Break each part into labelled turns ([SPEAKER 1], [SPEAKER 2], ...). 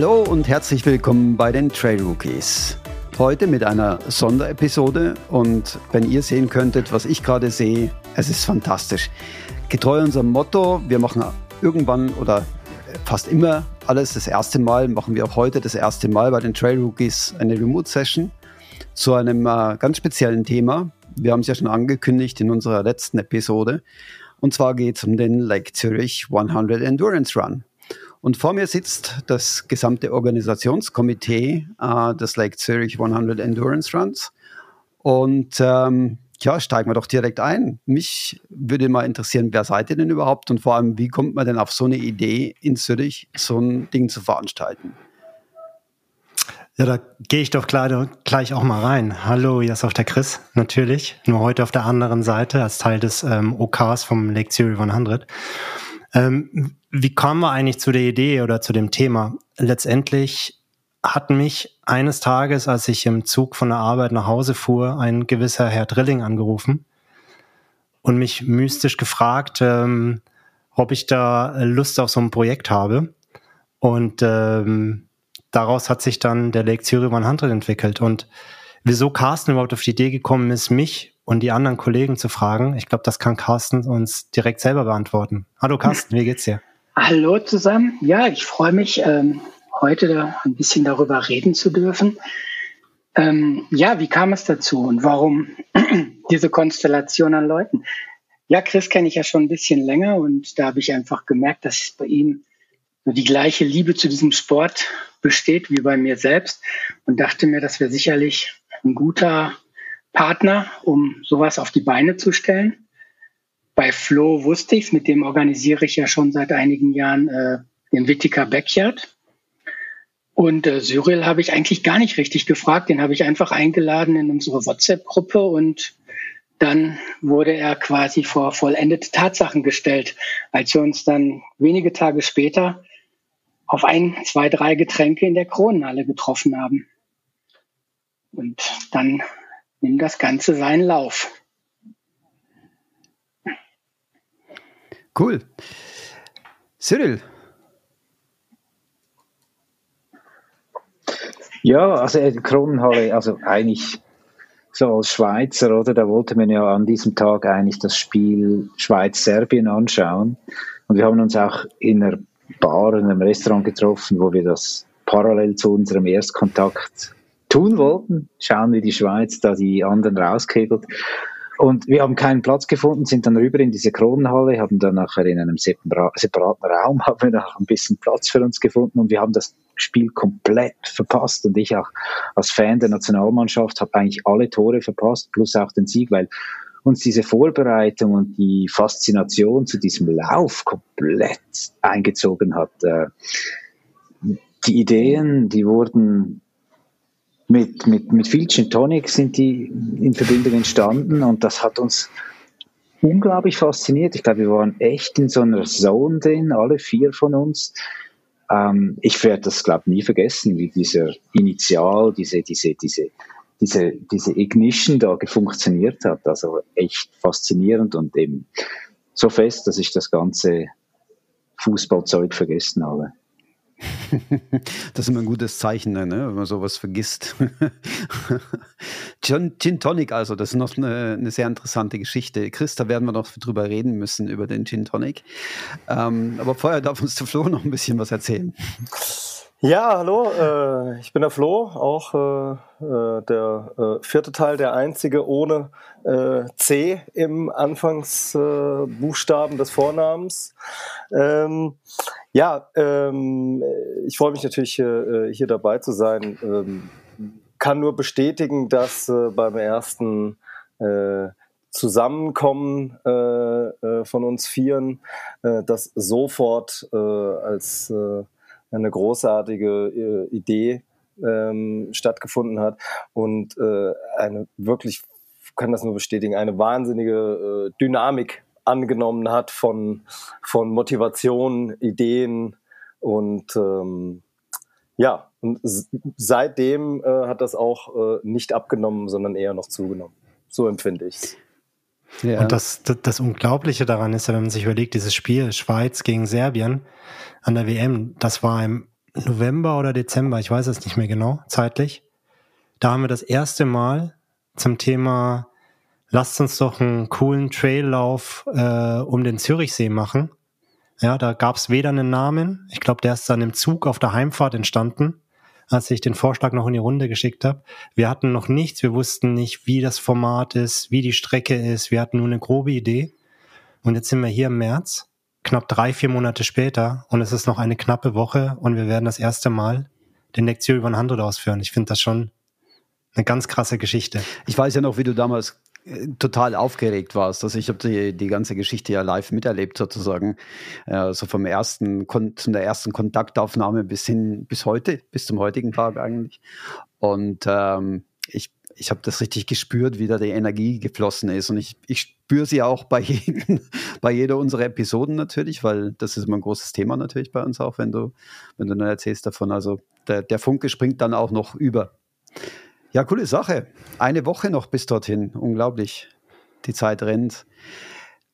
[SPEAKER 1] Hallo und herzlich willkommen bei den Trail Rookies. Heute mit einer Sonderepisode und wenn ihr sehen könntet, was ich gerade sehe, es ist fantastisch. Getreu unserem Motto, wir machen irgendwann oder fast immer alles das erste Mal, machen wir auch heute das erste Mal bei den Trail Rookies eine Remote Session zu einem äh, ganz speziellen Thema. Wir haben es ja schon angekündigt in unserer letzten Episode. Und zwar geht es um den Lake Zurich 100 Endurance Run. Und vor mir sitzt das gesamte Organisationskomitee äh, des Lake Zurich 100 Endurance Runs. Und ähm, ja, steigen wir doch direkt ein. Mich würde mal interessieren, wer seid ihr denn überhaupt und vor allem, wie kommt man denn auf so eine Idee in Zürich, so ein Ding zu veranstalten?
[SPEAKER 2] Ja, da gehe ich doch gleich auch mal rein. Hallo, hier ist auch der Chris, natürlich. Nur heute auf der anderen Seite als Teil des ähm, OKs vom Lake Zurich 100. Ähm, wie kommen wir eigentlich zu der Idee oder zu dem Thema? Letztendlich hat mich eines Tages, als ich im Zug von der Arbeit nach Hause fuhr, ein gewisser Herr Drilling angerufen und mich mystisch gefragt, ähm, ob ich da Lust auf so ein Projekt habe. Und ähm, daraus hat sich dann der Lake Zürich 100 entwickelt. Und wieso Carsten überhaupt auf die Idee gekommen ist, mich und die anderen Kollegen zu fragen, ich glaube, das kann Carsten uns direkt selber beantworten. Hallo Carsten, wie geht's dir?
[SPEAKER 3] Hallo zusammen. Ja, ich freue mich, ähm, heute ein bisschen darüber reden zu dürfen. Ähm, ja, wie kam es dazu und warum diese Konstellation an Leuten? Ja, Chris kenne ich ja schon ein bisschen länger und da habe ich einfach gemerkt, dass bei ihm die gleiche Liebe zu diesem Sport besteht wie bei mir selbst und dachte mir, das wäre sicherlich ein guter Partner, um sowas auf die Beine zu stellen. Bei Flo wusste ich es, mit dem organisiere ich ja schon seit einigen Jahren äh, den Wittiker Backyard. Und äh, Cyril habe ich eigentlich gar nicht richtig gefragt, den habe ich einfach eingeladen in unsere WhatsApp-Gruppe und dann wurde er quasi vor vollendete Tatsachen gestellt, als wir uns dann wenige Tage später auf ein, zwei, drei Getränke in der Kronenhalle getroffen haben. Und dann nimmt das Ganze seinen Lauf.
[SPEAKER 1] Cool. Cyril.
[SPEAKER 4] Ja, also die Kronenhalle, also eigentlich so als Schweizer, oder? Da wollte man ja an diesem Tag eigentlich das Spiel Schweiz-Serbien anschauen. Und wir haben uns auch in einer Bar, in einem Restaurant getroffen, wo wir das parallel zu unserem Erstkontakt tun wollten. Schauen, wie die Schweiz da die anderen rauskegelt. Und wir haben keinen Platz gefunden, sind dann rüber in diese Kronenhalle, haben dann nachher in einem separaten Raum haben wir noch ein bisschen Platz für uns gefunden und wir haben das Spiel komplett verpasst. Und ich auch als Fan der Nationalmannschaft habe eigentlich alle Tore verpasst, plus auch den Sieg, weil uns diese Vorbereitung und die Faszination zu diesem Lauf komplett eingezogen hat. Äh, die Ideen, die wurden mit, mit, mit viel Gin Tonic sind die in Verbindung entstanden und das hat uns unglaublich fasziniert. Ich glaube, wir waren echt in so einer Zone drin, alle vier von uns. Ähm, ich werde das, glaube ich, nie vergessen, wie dieser Initial, diese, diese, diese diese, diese Ignition da funktioniert hat. Also echt faszinierend und eben so fest, dass ich das ganze Fußballzeug vergessen habe.
[SPEAKER 1] Das ist immer ein gutes Zeichen, ne, wenn man sowas vergisst. Gin, Gin Tonic also, das ist noch eine, eine, sehr interessante Geschichte. Chris, da werden wir noch drüber reden müssen, über den Gin Tonic. Ähm, aber vorher darf uns der Flo noch ein bisschen was erzählen.
[SPEAKER 5] Ja, hallo, äh, ich bin der Flo, auch äh, äh, der äh, vierte Teil, der einzige ohne äh, C im Anfangsbuchstaben äh, des Vornamens. Ähm, ja, ähm, ich freue mich natürlich hier dabei zu sein. Ähm, kann nur bestätigen, dass beim ersten Zusammenkommen von uns Vieren das sofort als eine großartige äh, Idee ähm, stattgefunden hat und äh, eine wirklich, kann das nur bestätigen, eine wahnsinnige äh, Dynamik angenommen hat von, von Motivation, Ideen und ähm, ja, und seitdem äh, hat das auch äh, nicht abgenommen, sondern eher noch zugenommen. So empfinde ich es.
[SPEAKER 2] Ja. Und das, das, das Unglaubliche daran ist ja, wenn man sich überlegt, dieses Spiel Schweiz gegen Serbien an der WM, das war im November oder Dezember, ich weiß es nicht mehr genau, zeitlich. Da haben wir das erste Mal zum Thema, lasst uns doch einen coolen Traillauf äh, um den Zürichsee machen. Ja, da gab es weder einen Namen, ich glaube, der ist dann im Zug auf der Heimfahrt entstanden, als ich den Vorschlag noch in die Runde geschickt habe. Wir hatten noch nichts, wir wussten nicht, wie das Format ist, wie die Strecke ist, wir hatten nur eine grobe Idee. Und jetzt sind wir hier im März, knapp drei, vier Monate später und es ist noch eine knappe Woche und wir werden das erste Mal den Lektion über 100 ausführen. Ich finde das schon eine ganz krasse Geschichte.
[SPEAKER 1] Ich weiß ja noch, wie du damals total aufgeregt warst. Also ich habe die, die ganze Geschichte ja live miterlebt sozusagen. Also vom ersten, von der ersten Kontaktaufnahme bis hin, bis heute, bis zum heutigen Tag eigentlich. Und ähm, ich, ich habe das richtig gespürt, wie da die Energie geflossen ist. Und ich, ich spüre sie auch bei, jedem, bei jeder unserer Episoden natürlich, weil das ist immer ein großes Thema natürlich bei uns auch, wenn du, wenn du dann erzählst davon. Also der, der Funke springt dann auch noch über. Ja, coole Sache. Eine Woche noch bis dorthin. Unglaublich. Die Zeit rennt.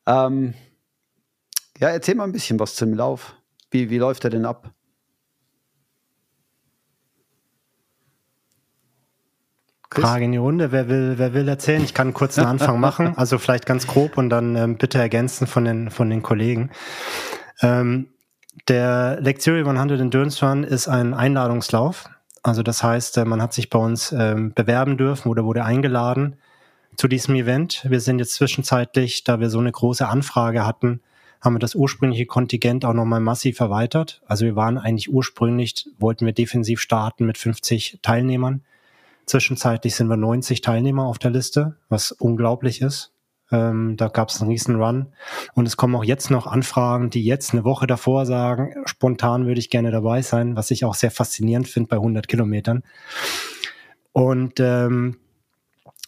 [SPEAKER 1] Ähm, ja, erzähl mal ein bisschen was zum Lauf. Wie, wie läuft er denn ab?
[SPEAKER 2] Chris? Frage in die Runde. Wer will, wer will erzählen? Ich kann kurz einen Anfang machen. Also vielleicht ganz grob und dann ähm, bitte ergänzen von den, von den Kollegen. Ähm, der Lecture 100 Endurance Run ist ein Einladungslauf. Also das heißt, äh, man hat sich bei uns ähm, bewerben dürfen oder wurde eingeladen zu diesem Event. Wir sind jetzt zwischenzeitlich, da wir so eine große Anfrage hatten, haben wir das ursprüngliche Kontingent auch nochmal massiv erweitert. Also wir waren eigentlich ursprünglich, wollten wir defensiv starten mit 50 Teilnehmern. Zwischenzeitlich sind wir 90 Teilnehmer auf der Liste, was unglaublich ist. Ähm, da gab es einen riesen Run. Und es kommen auch jetzt noch Anfragen, die jetzt eine Woche davor sagen, spontan würde ich gerne dabei sein, was ich auch sehr faszinierend finde bei 100 Kilometern. Und ähm,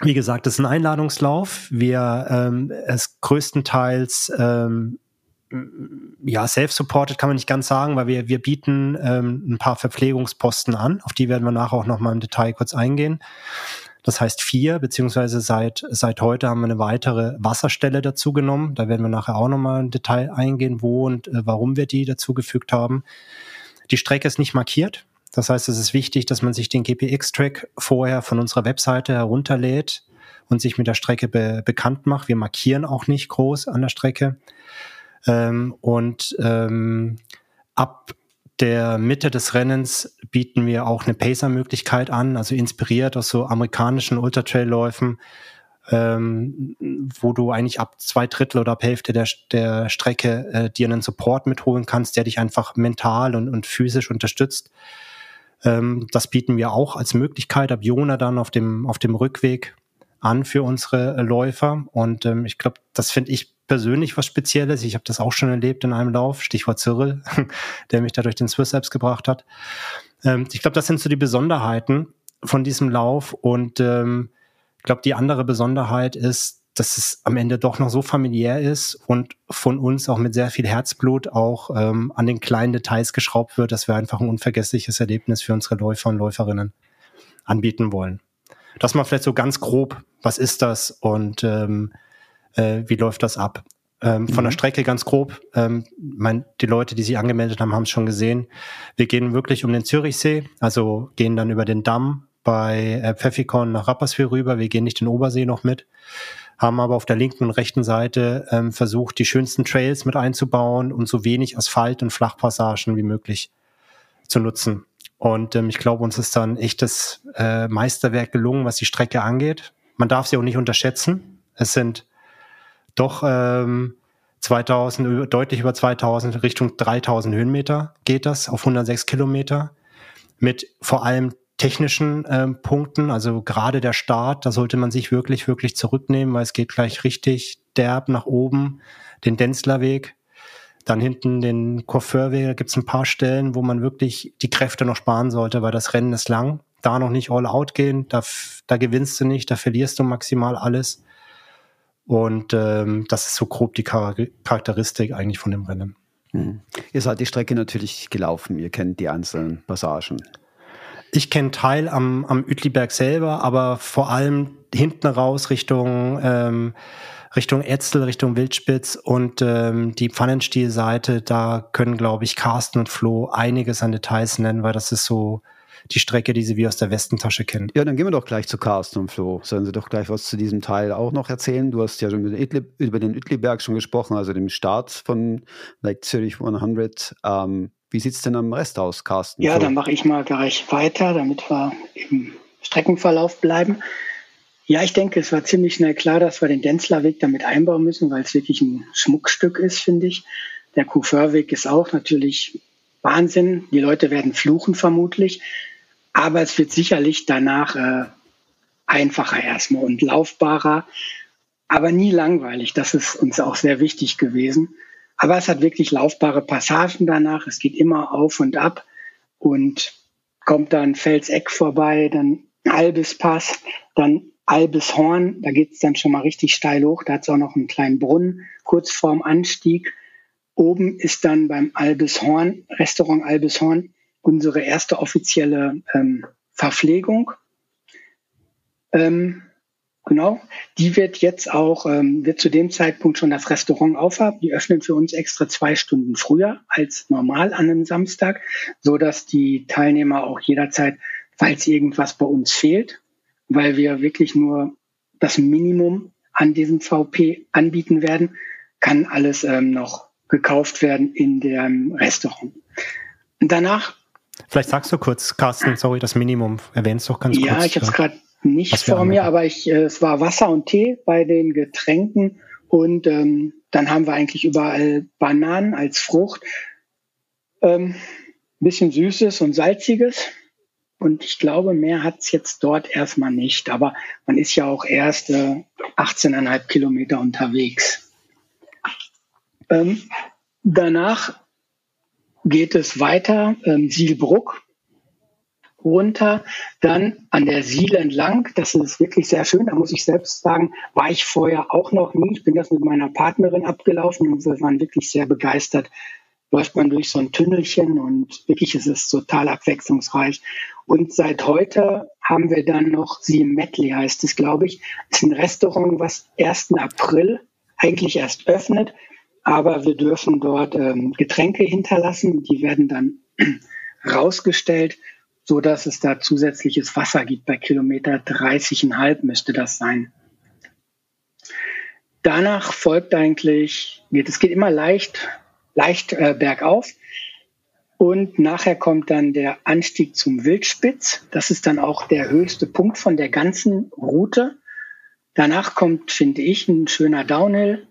[SPEAKER 2] wie gesagt, das ist ein Einladungslauf. Wir ähm, es größtenteils ähm, ja, self-supported kann man nicht ganz sagen, weil wir, wir bieten ähm, ein paar Verpflegungsposten an. Auf die werden wir nachher auch nochmal im Detail kurz eingehen. Das heißt vier, beziehungsweise seit, seit heute haben wir eine weitere Wasserstelle dazu genommen. Da werden wir nachher auch nochmal im Detail eingehen, wo und äh, warum wir die dazugefügt haben. Die Strecke ist nicht markiert. Das heißt, es ist wichtig, dass man sich den GPX-Track vorher von unserer Webseite herunterlädt und sich mit der Strecke be bekannt macht. Wir markieren auch nicht groß an der Strecke. Ähm, und ähm, ab der Mitte des Rennens bieten wir auch eine Pacer-Möglichkeit an, also inspiriert aus so amerikanischen Ultra-Trail-Läufen, ähm, wo du eigentlich ab zwei Drittel oder ab Hälfte der, der Strecke äh, dir einen Support mitholen kannst, der dich einfach mental und, und physisch unterstützt. Ähm, das bieten wir auch als Möglichkeit ab Jona dann auf dem, auf dem Rückweg an für unsere Läufer. Und ähm, ich glaube, das finde ich persönlich was Spezielles. Ich habe das auch schon erlebt in einem Lauf, Stichwort Cyril, der mich da durch den Swiss Apps gebracht hat. Ähm, ich glaube, das sind so die Besonderheiten von diesem Lauf. Und ähm, ich glaube, die andere Besonderheit ist, dass es am Ende doch noch so familiär ist und von uns auch mit sehr viel Herzblut auch ähm, an den kleinen Details geschraubt wird, dass wir einfach ein unvergessliches Erlebnis für unsere Läufer und Läuferinnen anbieten wollen. Das mal vielleicht so ganz grob, was ist das und ähm, äh, wie läuft das ab? Ähm, von mhm. der Strecke ganz grob. Ähm, mein, die Leute, die sich angemeldet haben, haben es schon gesehen. Wir gehen wirklich um den Zürichsee, also gehen dann über den Damm bei äh, Pfeffikon nach Rapperswil rüber. Wir gehen nicht den Obersee noch mit, haben aber auf der linken und rechten Seite ähm, versucht, die schönsten Trails mit einzubauen und so wenig Asphalt und Flachpassagen wie möglich zu nutzen. Und ähm, ich glaube, uns ist dann echtes äh, Meisterwerk gelungen, was die Strecke angeht. Man darf sie auch nicht unterschätzen. Es sind doch ähm, 2000, deutlich über 2000, Richtung 3000 Höhenmeter geht das auf 106 Kilometer mit vor allem technischen ähm, Punkten, also gerade der Start, da sollte man sich wirklich, wirklich zurücknehmen, weil es geht gleich richtig derb nach oben, den Denzlerweg, dann hinten den Coiffeurweg, da gibt es ein paar Stellen, wo man wirklich die Kräfte noch sparen sollte, weil das Rennen ist lang, da noch nicht all out gehen, da, da gewinnst du nicht, da verlierst du maximal alles. Und ähm, das ist so grob die Charakteristik eigentlich von dem Rennen.
[SPEAKER 1] Mhm. Ihr seid die Strecke natürlich gelaufen, ihr kennt die einzelnen Passagen.
[SPEAKER 2] Ich kenne Teil am, am Uetliberg selber, aber vor allem hinten raus Richtung ähm, Richtung Etzel, Richtung Wildspitz und ähm, die Pfannenstielseite, da können, glaube ich, Carsten und Flo einiges an Details nennen, weil das ist so die Strecke, die sie wie aus der Westentasche kennen.
[SPEAKER 1] Ja, dann gehen wir doch gleich zu Carsten und Flo. Sollen Sie doch gleich was zu diesem Teil auch noch erzählen? Du hast ja schon über den Uetliberg schon gesprochen, also dem Start von Lake Zürich 100. Ähm, wie sieht es denn am Rest aus, Carsten?
[SPEAKER 3] Ja, dann mache ich mal gleich weiter, damit wir im Streckenverlauf bleiben. Ja, ich denke, es war ziemlich schnell klar, dass wir den Denzlerweg damit einbauen müssen, weil es wirklich ein Schmuckstück ist, finde ich. Der Couffeurweg ist auch natürlich Wahnsinn. Die Leute werden fluchen vermutlich. Aber es wird sicherlich danach äh, einfacher erstmal und laufbarer, aber nie langweilig. Das ist uns auch sehr wichtig gewesen. Aber es hat wirklich laufbare Passagen danach. Es geht immer auf und ab und kommt dann Felseck vorbei, dann Albispass, dann Albishorn. Da geht es dann schon mal richtig steil hoch. Da hat es auch noch einen kleinen Brunnen kurz vorm Anstieg. Oben ist dann beim Albishorn, Restaurant Albishorn, unsere erste offizielle ähm, Verpflegung. Ähm, genau, die wird jetzt auch, ähm, wird zu dem Zeitpunkt schon das Restaurant aufhaben. Die öffnen für uns extra zwei Stunden früher als normal an einem Samstag, so dass die Teilnehmer auch jederzeit, falls irgendwas bei uns fehlt, weil wir wirklich nur das Minimum an diesem VP anbieten werden, kann alles ähm, noch gekauft werden in dem Restaurant. Danach
[SPEAKER 2] Vielleicht sagst du kurz, Carsten, sorry, das Minimum erwähnst du doch ganz
[SPEAKER 3] ja,
[SPEAKER 2] kurz.
[SPEAKER 3] Ja, ich habe es gerade nicht vor mir, aber ich, äh, es war Wasser und Tee bei den Getränken und ähm, dann haben wir eigentlich überall Bananen als Frucht. Ähm, bisschen Süßes und Salziges. Und ich glaube, mehr hat es jetzt dort erstmal nicht. Aber man ist ja auch erst äh, 18,5 Kilometer unterwegs. Ähm, danach geht es weiter, ähm, Sielbruck runter, dann an der Siel entlang. Das ist wirklich sehr schön. Da muss ich selbst sagen, war ich vorher auch noch nie. Ich bin das mit meiner Partnerin abgelaufen und wir waren wirklich sehr begeistert. Läuft man durch so ein Tünnelchen und wirklich ist es total abwechslungsreich. Und seit heute haben wir dann noch Sie Medley heißt es, glaube ich. Das ist ein Restaurant, was 1. April eigentlich erst öffnet aber wir dürfen dort ähm, Getränke hinterlassen. Die werden dann rausgestellt, so dass es da zusätzliches Wasser gibt. Bei Kilometer 30,5 müsste das sein. Danach folgt eigentlich, es geht immer leicht, leicht äh, bergauf. Und nachher kommt dann der Anstieg zum Wildspitz. Das ist dann auch der höchste Punkt von der ganzen Route. Danach kommt, finde ich, ein schöner Downhill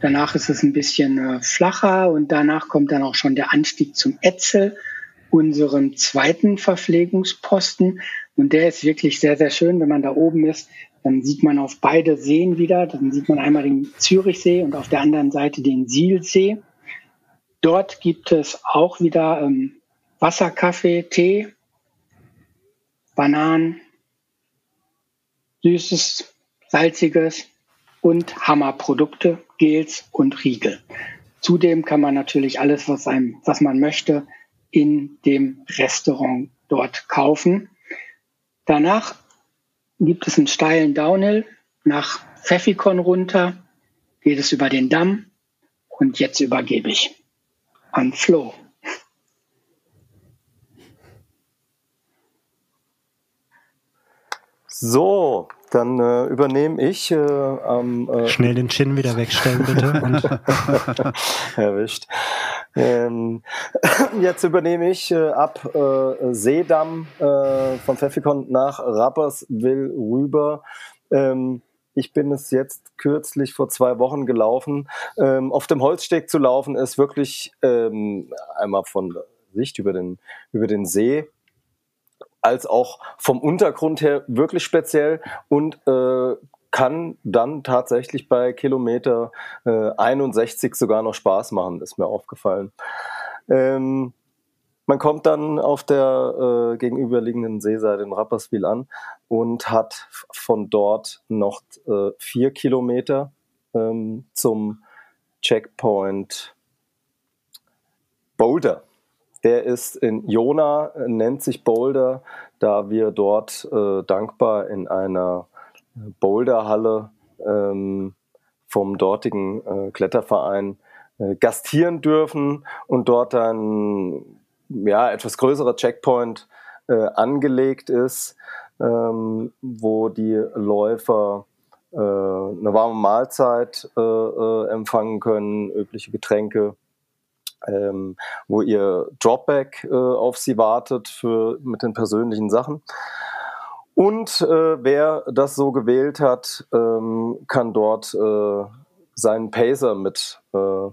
[SPEAKER 3] Danach ist es ein bisschen äh, flacher und danach kommt dann auch schon der Anstieg zum Etzel, unserem zweiten Verpflegungsposten. Und der ist wirklich sehr, sehr schön. Wenn man da oben ist, dann sieht man auf beide Seen wieder. Dann sieht man einmal den Zürichsee und auf der anderen Seite den Sielsee. Dort gibt es auch wieder ähm, Wasser, Kaffee, Tee, Bananen, süßes, salziges und Hammerprodukte, Gels und Riegel. Zudem kann man natürlich alles, was, einem, was man möchte, in dem Restaurant dort kaufen. Danach gibt es einen steilen Downhill nach Pfeffikon runter, geht es über den Damm und jetzt übergebe ich an Flo.
[SPEAKER 5] So, dann äh, übernehme ich äh, am.
[SPEAKER 2] Äh, Schnell den Chin wieder wegstellen, bitte.
[SPEAKER 5] Erwischt. Ähm, jetzt übernehme ich äh, ab äh, Seedamm äh, von Pfeffikon nach Rapperswil rüber. Ähm, ich bin es jetzt kürzlich vor zwei Wochen gelaufen. Ähm, auf dem Holzsteg zu laufen ist wirklich ähm, einmal von Sicht über den, über den See als auch vom Untergrund her wirklich speziell und äh, kann dann tatsächlich bei Kilometer äh, 61 sogar noch Spaß machen, ist mir aufgefallen. Ähm, man kommt dann auf der äh, gegenüberliegenden Seeseite in Rapperswil an und hat von dort noch äh, vier Kilometer ähm, zum Checkpoint Boulder. Der ist in Jona, nennt sich Boulder, da wir dort äh, dankbar in einer Boulderhalle ähm, vom dortigen äh, Kletterverein äh, gastieren dürfen und dort ein ja, etwas größerer Checkpoint äh, angelegt ist, ähm, wo die Läufer äh, eine warme Mahlzeit äh, äh, empfangen können, übliche Getränke, ähm, wo ihr Dropback äh, auf sie wartet für, mit den persönlichen Sachen. Und äh, wer das so gewählt hat, ähm, kann dort äh, seinen Pacer mit äh,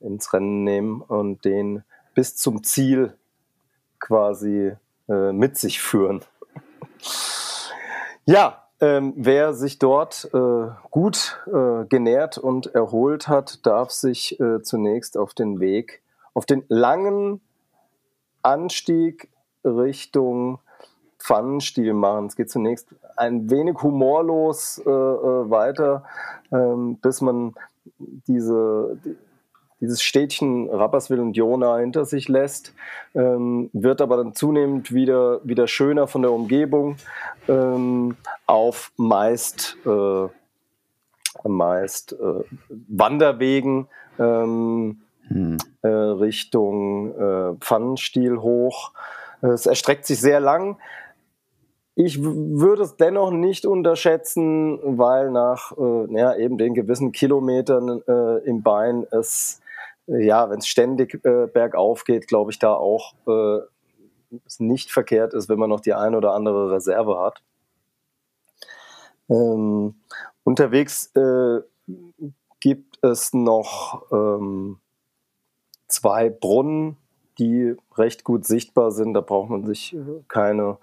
[SPEAKER 5] ins Rennen nehmen und den bis zum Ziel quasi äh, mit sich führen. ja, ähm, wer sich dort äh, gut äh, genährt und erholt hat, darf sich äh, zunächst auf den Weg, auf den langen Anstieg Richtung Pfannenstiel machen. Es geht zunächst ein wenig humorlos äh, äh, weiter, ähm, bis man diese, dieses Städtchen Rapperswil und Jona hinter sich lässt, ähm, wird aber dann zunehmend wieder, wieder schöner von der Umgebung ähm, auf meist, äh, meist äh, Wanderwegen ähm, hm. äh, Richtung äh, Pfannenstiel hoch. Es erstreckt sich sehr lang. Ich würde es dennoch nicht unterschätzen, weil nach äh, ja, eben den gewissen Kilometern äh, im Bein es ja, wenn es ständig äh, bergauf geht, glaube ich, da auch äh, es nicht verkehrt ist, wenn man noch die eine oder andere Reserve hat. Ähm, unterwegs äh, gibt es noch ähm, zwei Brunnen, die recht gut sichtbar sind. Da braucht man sich äh, keine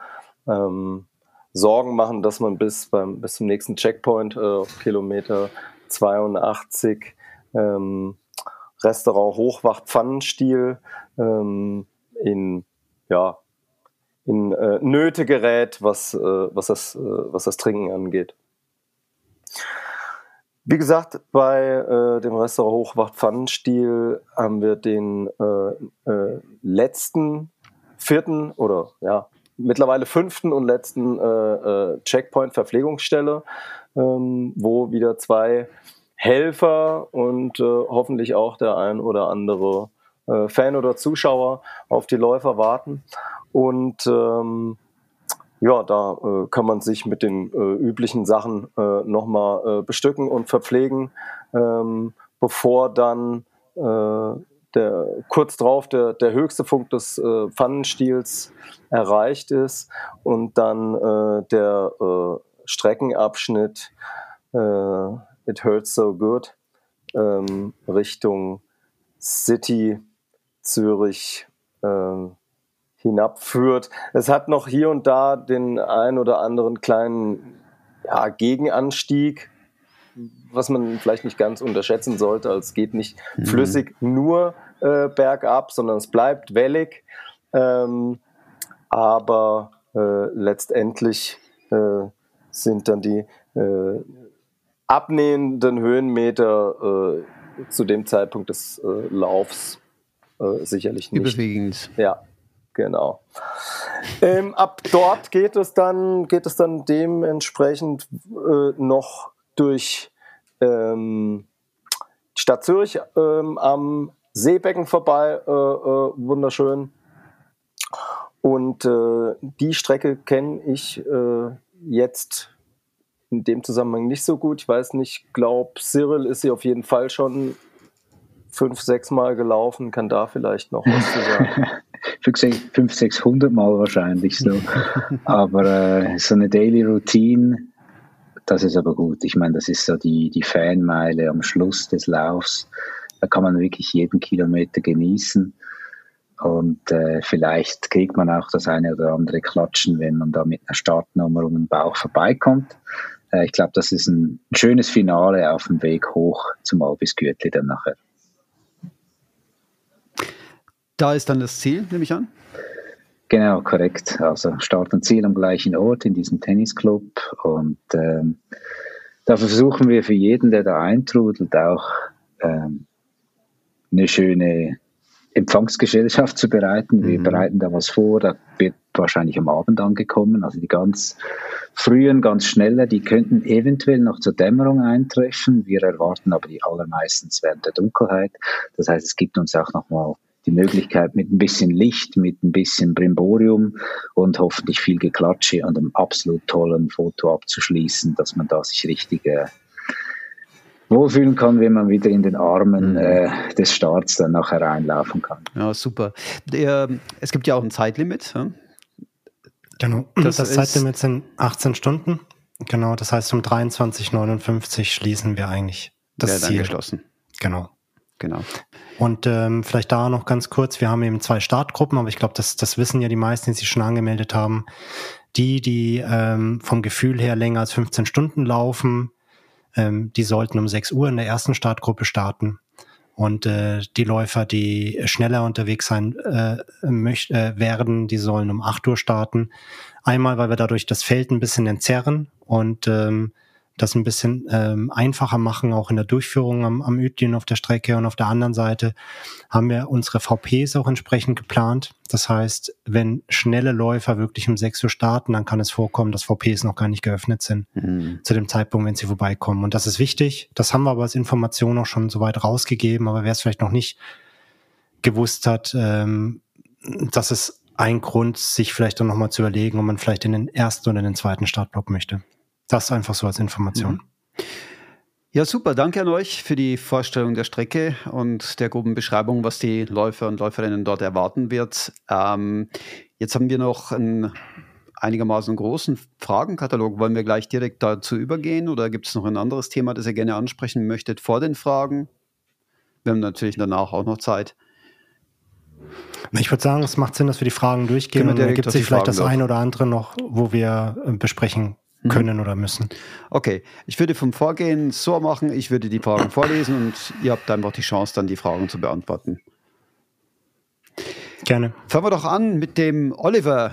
[SPEAKER 5] ähm, Sorgen machen, dass man bis, beim, bis zum nächsten Checkpoint äh, auf Kilometer 82 ähm, Restaurant Hochwacht Pfannenstil ähm, in ja in äh, Nöte gerät, was, äh, was, das, äh, was das Trinken angeht. Wie gesagt, bei äh, dem Restaurant Hochwacht Pfannenstiel haben wir den äh, äh, letzten, vierten oder ja, mittlerweile fünften und letzten äh, äh, Checkpoint Verpflegungsstelle, ähm, wo wieder zwei Helfer und äh, hoffentlich auch der ein oder andere äh, Fan oder Zuschauer auf die Läufer warten. Und ähm, ja, da äh, kann man sich mit den äh, üblichen Sachen äh, nochmal äh, bestücken und verpflegen, ähm, bevor dann äh, der, kurz drauf der, der höchste Punkt des äh, Pfannenstiels erreicht ist und dann äh, der äh, Streckenabschnitt It Hurts So Good ähm, Richtung City Zürich ähm, hinabführt. Es hat noch hier und da den ein oder anderen kleinen ja, Gegenanstieg, was man vielleicht nicht ganz unterschätzen sollte. Also es geht nicht mhm. flüssig nur äh, bergab, sondern es bleibt wellig. Ähm, aber äh, letztendlich äh, sind dann die äh, abnehmenden Höhenmeter äh, zu dem Zeitpunkt des äh, Laufs sicherlich nicht.
[SPEAKER 1] Überwiegend.
[SPEAKER 5] Ja, genau. Ähm, ab dort geht es dann, geht es dann dementsprechend äh, noch durch ähm, Stadt Zürich ähm, am Seebecken vorbei, äh, äh, wunderschön. Und die Strecke kenne ich jetzt in dem Zusammenhang nicht so gut. Ich weiß nicht, glaube Cyril ist sie auf jeden Fall schon fünf, sechs Mal gelaufen, kann da vielleicht noch was zu sagen.
[SPEAKER 4] 500, 600 Mal wahrscheinlich so. aber äh, so eine Daily Routine, das ist aber gut. Ich meine, das ist so die, die Fanmeile am Schluss des Laufs. Da kann man wirklich jeden Kilometer genießen. Und äh, vielleicht kriegt man auch das eine oder andere Klatschen, wenn man da mit einer Startnummer um den Bauch vorbeikommt. Äh, ich glaube, das ist ein, schönes Finale auf dem Weg hoch zum Albisgürtli dann nachher.
[SPEAKER 1] Da ist dann das Ziel, nehme ich an?
[SPEAKER 4] Genau, korrekt. Also Start und Ziel am gleichen Ort in diesem Tennisclub. Und ähm, da versuchen wir für jeden, der da eintrudelt, auch ähm, eine schöne Empfangsgesellschaft zu bereiten. Wir mhm. bereiten da was vor, da wird wahrscheinlich am Abend angekommen. Also die ganz frühen, ganz schnellen, die könnten eventuell noch zur Dämmerung eintreffen. Wir erwarten aber die allermeistens während der Dunkelheit. Das heißt, es gibt uns auch nochmal die Möglichkeit, mit ein bisschen Licht, mit ein bisschen Brimborium und hoffentlich viel Geklatsche an einem absolut tollen Foto abzuschließen, dass man da sich richtig äh, wohlfühlen kann, wenn man wieder in den Armen mhm. äh, des Starts dann nachher reinlaufen kann.
[SPEAKER 1] Ja, super. Der, es gibt ja auch ein Zeitlimit. Ja?
[SPEAKER 2] Genau, das, das Zeitlimit sind 18 Stunden. Genau, das heißt um 23.59 schließen wir eigentlich das Ziel.
[SPEAKER 1] geschlossen.
[SPEAKER 2] Genau.
[SPEAKER 1] Genau.
[SPEAKER 2] Und ähm, vielleicht da noch ganz kurz, wir haben eben zwei Startgruppen, aber ich glaube, das, das wissen ja die meisten, die sich schon angemeldet haben. Die, die ähm, vom Gefühl her länger als 15 Stunden laufen, ähm, die sollten um 6 Uhr in der ersten Startgruppe starten. Und äh, die Läufer, die schneller unterwegs sein äh, möcht, äh, werden, die sollen um 8 Uhr starten. Einmal, weil wir dadurch das Feld ein bisschen entzerren und ähm, das ein bisschen ähm, einfacher machen, auch in der Durchführung am, am Ütlin auf der Strecke. Und auf der anderen Seite haben wir unsere VPs auch entsprechend geplant. Das heißt, wenn schnelle Läufer wirklich um 6 Uhr starten, dann kann es vorkommen, dass VPs noch gar nicht geöffnet sind mhm. zu dem Zeitpunkt, wenn sie vorbeikommen. Und das ist wichtig. Das haben wir aber als Information auch schon soweit rausgegeben. Aber wer es vielleicht noch nicht gewusst hat, ähm, dass es ein Grund, sich vielleicht dann nochmal zu überlegen, ob man vielleicht in den ersten oder in den zweiten Startblock möchte. Das einfach so als Information. Mhm.
[SPEAKER 1] Ja, super. Danke an euch für die Vorstellung der Strecke und der groben Beschreibung, was die Läufer und Läuferinnen dort erwarten wird. Ähm, jetzt haben wir noch einen einigermaßen großen Fragenkatalog. Wollen wir gleich direkt dazu übergehen oder gibt es noch ein anderes Thema, das ihr gerne ansprechen möchtet vor den Fragen? Wir haben natürlich danach auch noch Zeit.
[SPEAKER 2] Ich würde sagen, es macht Sinn, dass wir die Fragen durchgehen und dann gibt sich vielleicht das eine oder andere noch, wo wir äh, Mhm. können oder müssen.
[SPEAKER 1] Okay, ich würde vom Vorgehen so machen, ich würde die Fragen vorlesen und ihr habt einfach die Chance, dann die Fragen zu beantworten.
[SPEAKER 2] Gerne.
[SPEAKER 1] Fangen wir doch an mit dem Oliver.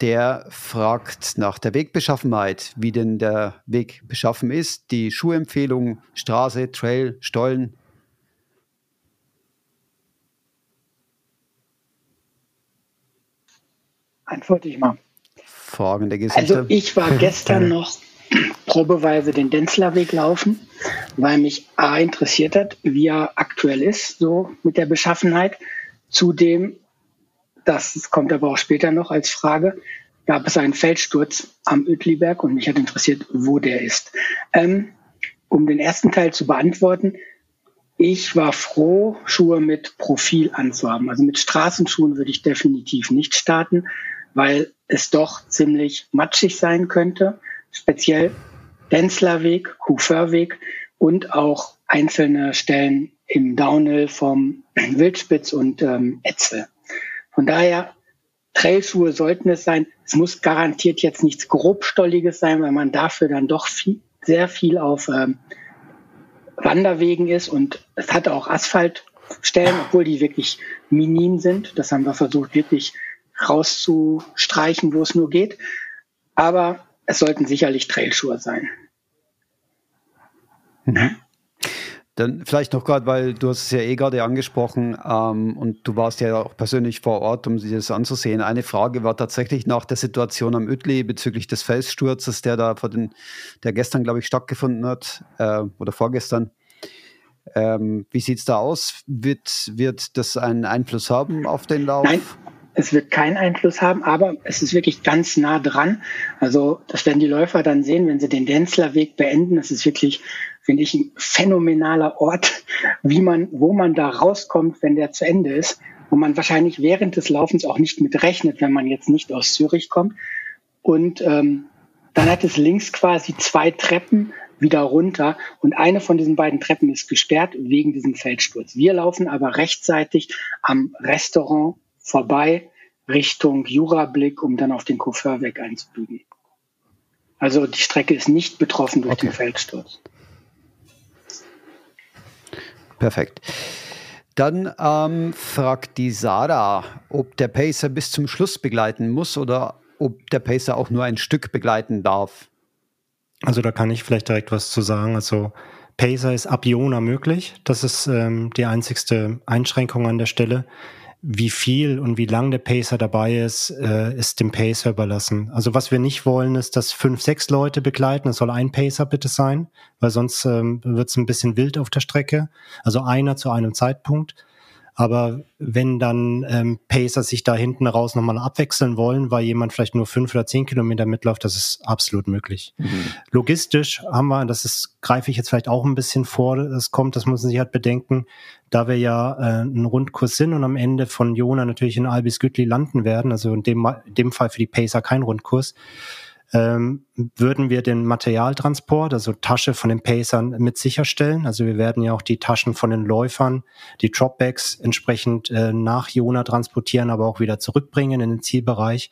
[SPEAKER 1] Der fragt nach der Wegbeschaffenheit, wie denn der Weg beschaffen ist, die Schuhempfehlung, Straße, Trail, Stollen.
[SPEAKER 3] Antworte ich mal.
[SPEAKER 1] Folgende Geschichte.
[SPEAKER 3] Also ich war gestern noch probeweise den Denzlerweg laufen, weil mich A interessiert hat, wie er aktuell ist, so mit der Beschaffenheit. Zudem, das kommt aber auch später noch als Frage, gab es einen Feldsturz am Uetliberg und mich hat interessiert, wo der ist. Ähm, um den ersten Teil zu beantworten, ich war froh, Schuhe mit Profil anzuhaben. Also mit Straßenschuhen würde ich definitiv nicht starten, weil es doch ziemlich matschig sein könnte, speziell Denzlerweg, Kuferweg und auch einzelne Stellen im Downhill vom Wildspitz und ähm, Etzel. Von daher, Trailschuhe sollten es sein. Es muss garantiert jetzt nichts grobstolliges sein, weil man dafür dann doch viel, sehr viel auf ähm, Wanderwegen ist und es hat auch Asphaltstellen, obwohl die wirklich minim sind. Das haben wir versucht, wirklich rauszustreichen, wo es nur geht. Aber es sollten sicherlich Trailschuhe sein.
[SPEAKER 1] Mhm. Dann vielleicht noch gerade, weil du hast es ja eh gerade angesprochen ähm, und du warst ja auch persönlich vor Ort, um sich das anzusehen. Eine Frage war tatsächlich nach der Situation am Uetli bezüglich des Felssturzes, der da vor den, der gestern, glaube ich, stattgefunden hat äh, oder vorgestern. Ähm, wie sieht es da aus? Wird, wird das einen Einfluss haben auf den Lauf?
[SPEAKER 3] Nein, es wird keinen Einfluss haben, aber es ist wirklich ganz nah dran. Also das werden die Läufer dann sehen, wenn sie den Denzlerweg beenden. Das ist wirklich, finde ich, ein phänomenaler Ort, wie man, wo man da rauskommt, wenn der zu Ende ist, wo man wahrscheinlich während des Laufens auch nicht mit rechnet, wenn man jetzt nicht aus Zürich kommt. Und ähm, dann hat es links quasi zwei Treppen wieder runter und eine von diesen beiden Treppen ist gesperrt wegen diesem Feldsturz. Wir laufen aber rechtzeitig am Restaurant vorbei Richtung Jurablick, um dann auf den Kofferweg einzubiegen. Also die Strecke ist nicht betroffen durch okay. den Feldsturz.
[SPEAKER 1] Perfekt. Dann ähm, fragt die Sarah, ob der Pacer bis zum Schluss begleiten muss oder ob der Pacer auch nur ein Stück begleiten darf.
[SPEAKER 2] Also da kann ich vielleicht direkt was zu sagen. Also Pacer ist ab Iona möglich. Das ist ähm, die einzigste Einschränkung an der Stelle. Wie viel und wie lang der Pacer dabei ist, äh, ist dem Pacer überlassen. Also was wir nicht wollen, ist, dass fünf, sechs Leute begleiten. Es soll ein Pacer bitte sein, weil sonst ähm, wird es ein bisschen wild auf der Strecke. Also einer zu einem Zeitpunkt. Aber wenn dann ähm, Pacer sich da hinten raus nochmal abwechseln wollen, weil jemand vielleicht nur fünf oder zehn Kilometer mitläuft, das ist absolut möglich. Mhm. Logistisch haben wir, das ist, greife ich jetzt vielleicht auch ein bisschen vor, das kommt, das muss man sich halt bedenken, da wir ja äh, einen Rundkurs sind und am Ende von Jona natürlich in Albis Gütli landen werden, also in dem, in dem Fall für die Pacer kein Rundkurs, ähm, würden wir den Materialtransport, also Tasche von den Pacern mit sicherstellen. Also wir werden ja auch die Taschen von den Läufern, die Dropbacks entsprechend äh, nach Jona transportieren, aber auch wieder zurückbringen in den Zielbereich.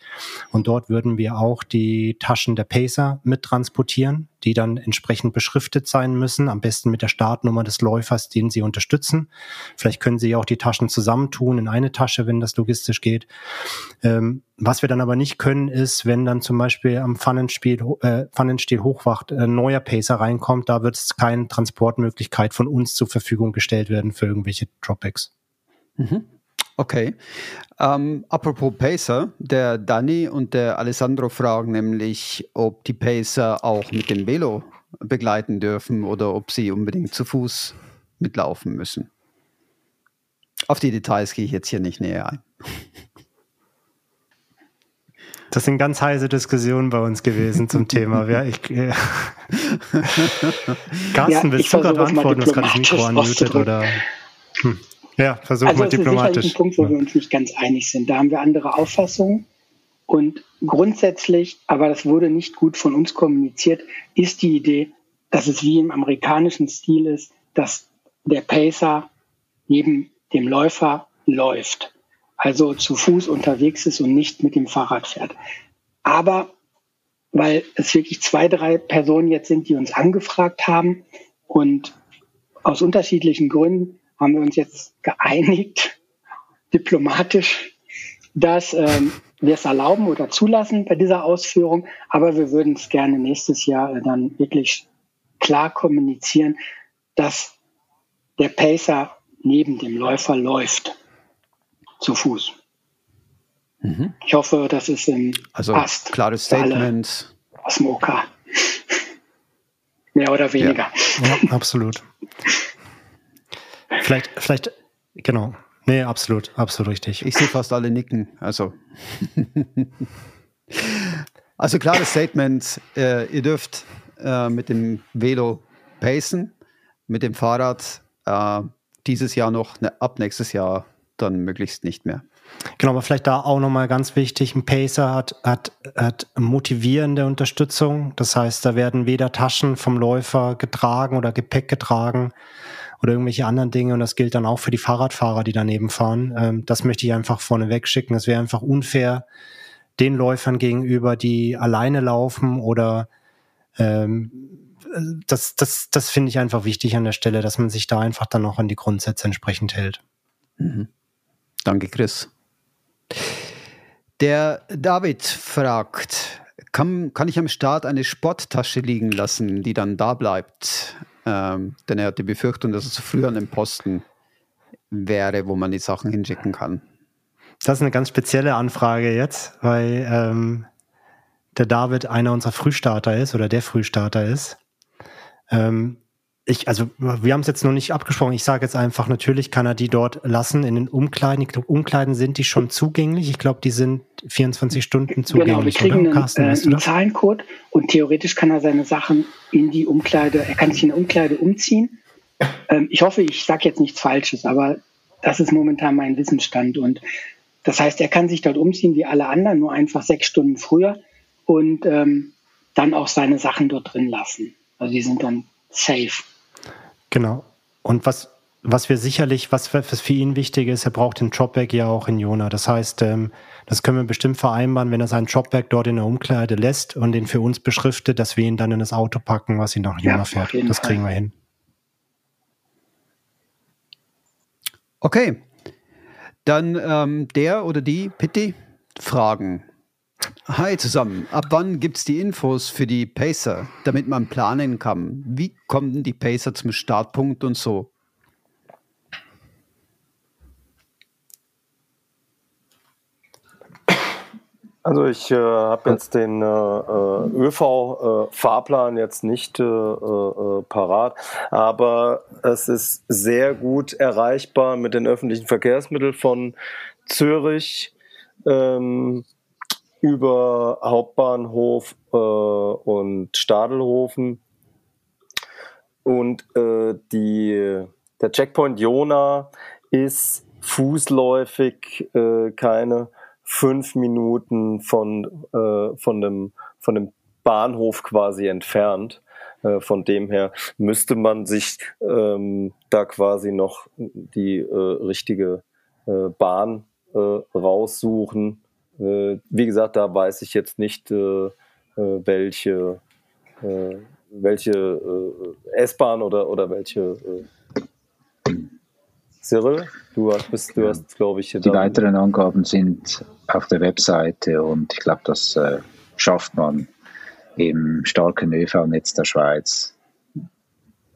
[SPEAKER 2] Und dort würden wir auch die Taschen der Pacer mit transportieren die dann entsprechend beschriftet sein müssen, am besten mit der Startnummer des Läufers, den Sie unterstützen. Vielleicht können Sie auch die Taschen zusammentun in eine Tasche, wenn das logistisch geht. Ähm, was wir dann aber nicht können, ist, wenn dann zum Beispiel am Pfannenstiel, äh, Pfannenstiel Hochwacht ein neuer Pacer reinkommt, da wird es keine Transportmöglichkeit von uns zur Verfügung gestellt werden für irgendwelche Dropbacks.
[SPEAKER 1] Mhm. Okay. Ähm, apropos Pacer, der Danny und der Alessandro fragen nämlich, ob die Pacer auch mit dem Velo begleiten dürfen oder ob sie unbedingt zu Fuß mitlaufen müssen. Auf die Details gehe ich jetzt hier nicht näher ein.
[SPEAKER 2] Das sind ganz heiße Diskussionen bei uns gewesen zum Thema. Ja, ich, äh Carsten, willst du gerade antworten? Du hast gerade das Mikro unmuted oder? Hm. Ja, versuchen also wir diplomatisch.
[SPEAKER 3] Das ist ein Punkt, wo wir uns nicht ganz einig sind. Da haben wir andere Auffassungen. Und grundsätzlich, aber das wurde nicht gut von uns kommuniziert, ist die Idee, dass es wie im amerikanischen Stil ist, dass der Pacer neben dem Läufer läuft. Also zu Fuß unterwegs ist und nicht mit dem Fahrrad fährt. Aber weil es wirklich zwei, drei Personen jetzt sind, die uns angefragt haben und aus unterschiedlichen Gründen haben wir uns jetzt geeinigt, diplomatisch, dass ähm, wir es erlauben oder zulassen bei dieser Ausführung, aber wir würden es gerne nächstes Jahr äh, dann wirklich klar kommunizieren, dass der Pacer neben dem Läufer läuft, zu Fuß. Mhm. Ich hoffe, das ist im
[SPEAKER 1] also, passt. Klares Statement.
[SPEAKER 3] Aus dem OK. Mehr oder weniger.
[SPEAKER 2] Ja, ja absolut. Vielleicht, vielleicht, genau. Nee, absolut, absolut richtig.
[SPEAKER 1] Ich sehe fast alle nicken. Also, also klares Statement. Äh, ihr dürft äh, mit dem Velo pacen, mit dem Fahrrad äh, dieses Jahr noch, ne, ab nächstes Jahr dann möglichst nicht mehr.
[SPEAKER 2] Genau, aber vielleicht da auch nochmal ganz wichtig, ein Pacer hat, hat, hat motivierende Unterstützung. Das heißt, da werden weder Taschen vom Läufer getragen oder Gepäck getragen, oder irgendwelche anderen Dinge. Und das gilt dann auch für die Fahrradfahrer, die daneben fahren. Ähm, das möchte ich einfach vorneweg schicken. Das wäre einfach unfair den Läufern gegenüber, die alleine laufen oder ähm, das, das, das finde ich einfach wichtig an der Stelle, dass man sich da einfach dann noch an die Grundsätze entsprechend hält.
[SPEAKER 1] Mhm. Danke, Chris. Der David fragt, kann, kann ich am Start eine Sporttasche liegen lassen, die dann da bleibt? Ähm, denn er hat die Befürchtung, dass es zu früh an dem Posten wäre, wo man die Sachen hinschicken kann.
[SPEAKER 2] Das ist eine ganz spezielle Anfrage jetzt, weil ähm, der David einer unserer Frühstarter ist oder der Frühstarter ist. Ähm, ich, also wir haben es jetzt noch nicht abgesprochen. Ich sage jetzt einfach, natürlich kann er die dort lassen in den Umkleiden. Ich glaube, Umkleiden sind die schon zugänglich. Ich glaube, die sind 24 Stunden zugänglich. Genau, wir
[SPEAKER 3] kriegen oder? einen, Carsten, äh, einen Zahlencode und theoretisch kann er seine Sachen in die Umkleide, er kann sich in der Umkleide umziehen. Ähm, ich hoffe, ich sage jetzt nichts Falsches, aber das ist momentan mein Wissensstand. Und das heißt, er kann sich dort umziehen wie alle anderen, nur einfach sechs Stunden früher und ähm, dann auch seine Sachen dort drin lassen. Also die sind dann safe.
[SPEAKER 2] Genau. Und was, was wir sicherlich, was für, was für ihn wichtig ist, er braucht den Dropback ja auch in Jona. Das heißt, ähm, das können wir bestimmt vereinbaren, wenn er seinen Dropback dort in der Umkleide lässt und den für uns beschriftet, dass wir ihn dann in das Auto packen, was ihn nach Jona ja, fährt. Das kriegen Fall. wir hin.
[SPEAKER 1] Okay. Dann ähm, der oder die Pitti fragen. Hi zusammen. Ab wann gibt es die Infos für die Pacer, damit man planen kann? Wie kommen die Pacer zum Startpunkt und so?
[SPEAKER 5] Also ich äh, habe jetzt den äh, äh ÖV-Fahrplan äh, jetzt nicht äh, äh, parat, aber es ist sehr gut erreichbar mit den öffentlichen Verkehrsmitteln von Zürich ähm, über Hauptbahnhof und Stadelhofen und die, der Checkpoint Jona ist fußläufig keine fünf Minuten von, äh, von, dem, von dem Bahnhof quasi entfernt. Äh, von dem her müsste man sich ähm, da quasi noch die äh, richtige äh, Bahn äh, raussuchen. Äh, wie gesagt, da weiß ich jetzt nicht, welche, welche S-Bahn oder, oder welche Cyril, du hast, du hast glaube ich,
[SPEAKER 4] die weiteren Angaben sind auf der Webseite und ich glaube, das äh, schafft man im starken ÖV-Netz der Schweiz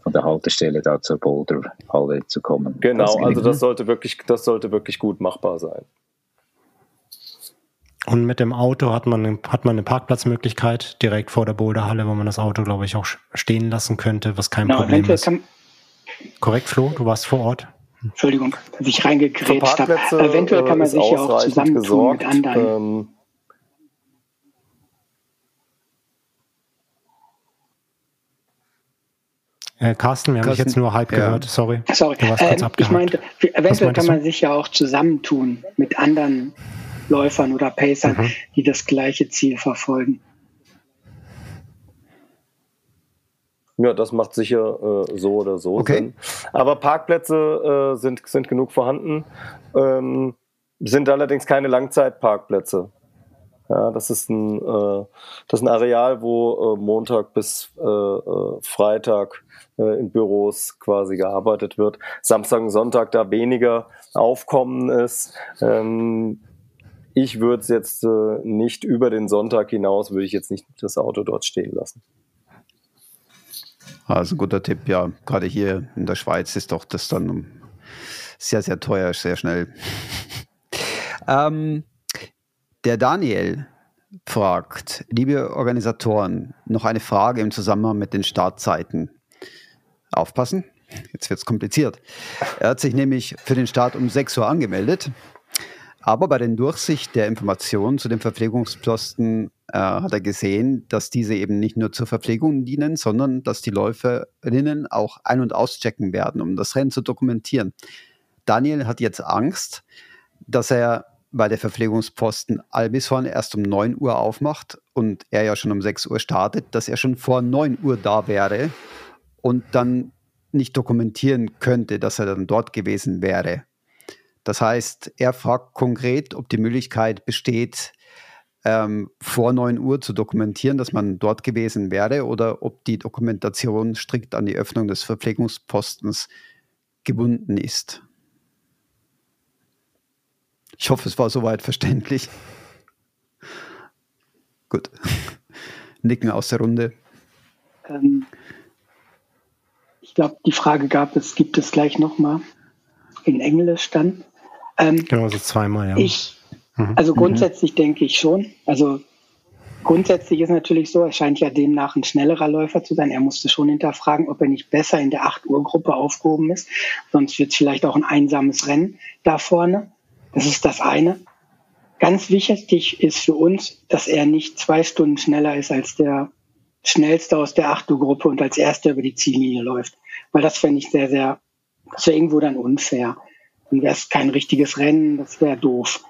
[SPEAKER 4] von der Haltestelle da zur Boulderhalle zu kommen.
[SPEAKER 5] Genau, das also das sollte wirklich, das sollte wirklich gut machbar sein.
[SPEAKER 2] Und mit dem Auto hat man, hat man eine Parkplatzmöglichkeit direkt vor der Boulderhalle, wo man das Auto, glaube ich, auch stehen lassen könnte, was kein genau, Problem ist. Korrekt, Flo, du warst vor Ort.
[SPEAKER 3] Entschuldigung, dass ich reingegrätscht habe. Eventuell kann man sich ja auch zusammentun gesorgt. mit anderen. Ähm,
[SPEAKER 2] Äh, Carsten, wir haben dich jetzt nur halb ja. gehört. Sorry.
[SPEAKER 3] Sorry. Du warst kurz ähm, ich meinte, eventuell kann man du? sich ja auch zusammentun mit anderen Läufern oder Pacern, mhm. die das gleiche Ziel verfolgen.
[SPEAKER 5] Ja, das macht sicher äh, so oder so okay. Sinn. Aber Parkplätze äh, sind, sind genug vorhanden, ähm, sind allerdings keine Langzeitparkplätze. Ja, das ist ein, äh, das ist ein Areal, wo äh, Montag bis äh, äh, Freitag in Büros quasi gearbeitet wird. Samstag und Sonntag da weniger Aufkommen ist. Ähm, ich würde es jetzt nicht über den Sonntag hinaus, würde ich jetzt nicht das Auto dort stehen lassen.
[SPEAKER 1] Also guter Tipp, ja. Gerade hier in der Schweiz ist doch das dann sehr, sehr teuer, sehr schnell. ähm, der Daniel fragt, liebe Organisatoren, noch eine Frage im Zusammenhang mit den Startzeiten. Aufpassen, jetzt wird es kompliziert. Er hat sich nämlich für den Start um 6 Uhr angemeldet aber bei den Durchsicht der Informationen zu den Verpflegungsposten äh, hat er gesehen, dass diese eben nicht nur zur Verpflegung dienen, sondern dass die Läuferinnen auch ein- und auschecken werden, um das Rennen zu dokumentieren. Daniel hat jetzt Angst, dass er bei der Verpflegungsposten Albishorn erst um 9 Uhr aufmacht und er ja schon um 6 Uhr startet, dass er schon vor 9 Uhr da wäre und dann nicht dokumentieren könnte, dass er dann dort gewesen wäre. Das heißt, er fragt konkret, ob die Möglichkeit besteht, ähm, vor 9 Uhr zu dokumentieren, dass man dort gewesen wäre oder ob die Dokumentation strikt an die Öffnung des Verpflegungspostens gebunden ist. Ich hoffe, es war soweit verständlich. Gut. Nicken aus der Runde. Ähm,
[SPEAKER 3] ich glaube, die Frage gab es, gibt es gleich nochmal in Englisch dann.
[SPEAKER 2] Ähm, genau, so zweimal, ja.
[SPEAKER 3] Ich, mhm. also mhm. grundsätzlich denke ich schon. Also grundsätzlich ist natürlich so, er scheint ja demnach ein schnellerer Läufer zu sein. Er musste schon hinterfragen, ob er nicht besser in der 8 Uhr Gruppe aufgehoben ist. Sonst wird es vielleicht auch ein einsames Rennen da vorne. Das ist das eine. Ganz wichtig ist für uns, dass er nicht zwei Stunden schneller ist als der schnellste aus der 8 Uhr Gruppe und als erster über die Ziellinie läuft. Weil das fände ich sehr, sehr, das wäre irgendwo dann unfair. Dann wäre es kein richtiges Rennen, das wäre doof.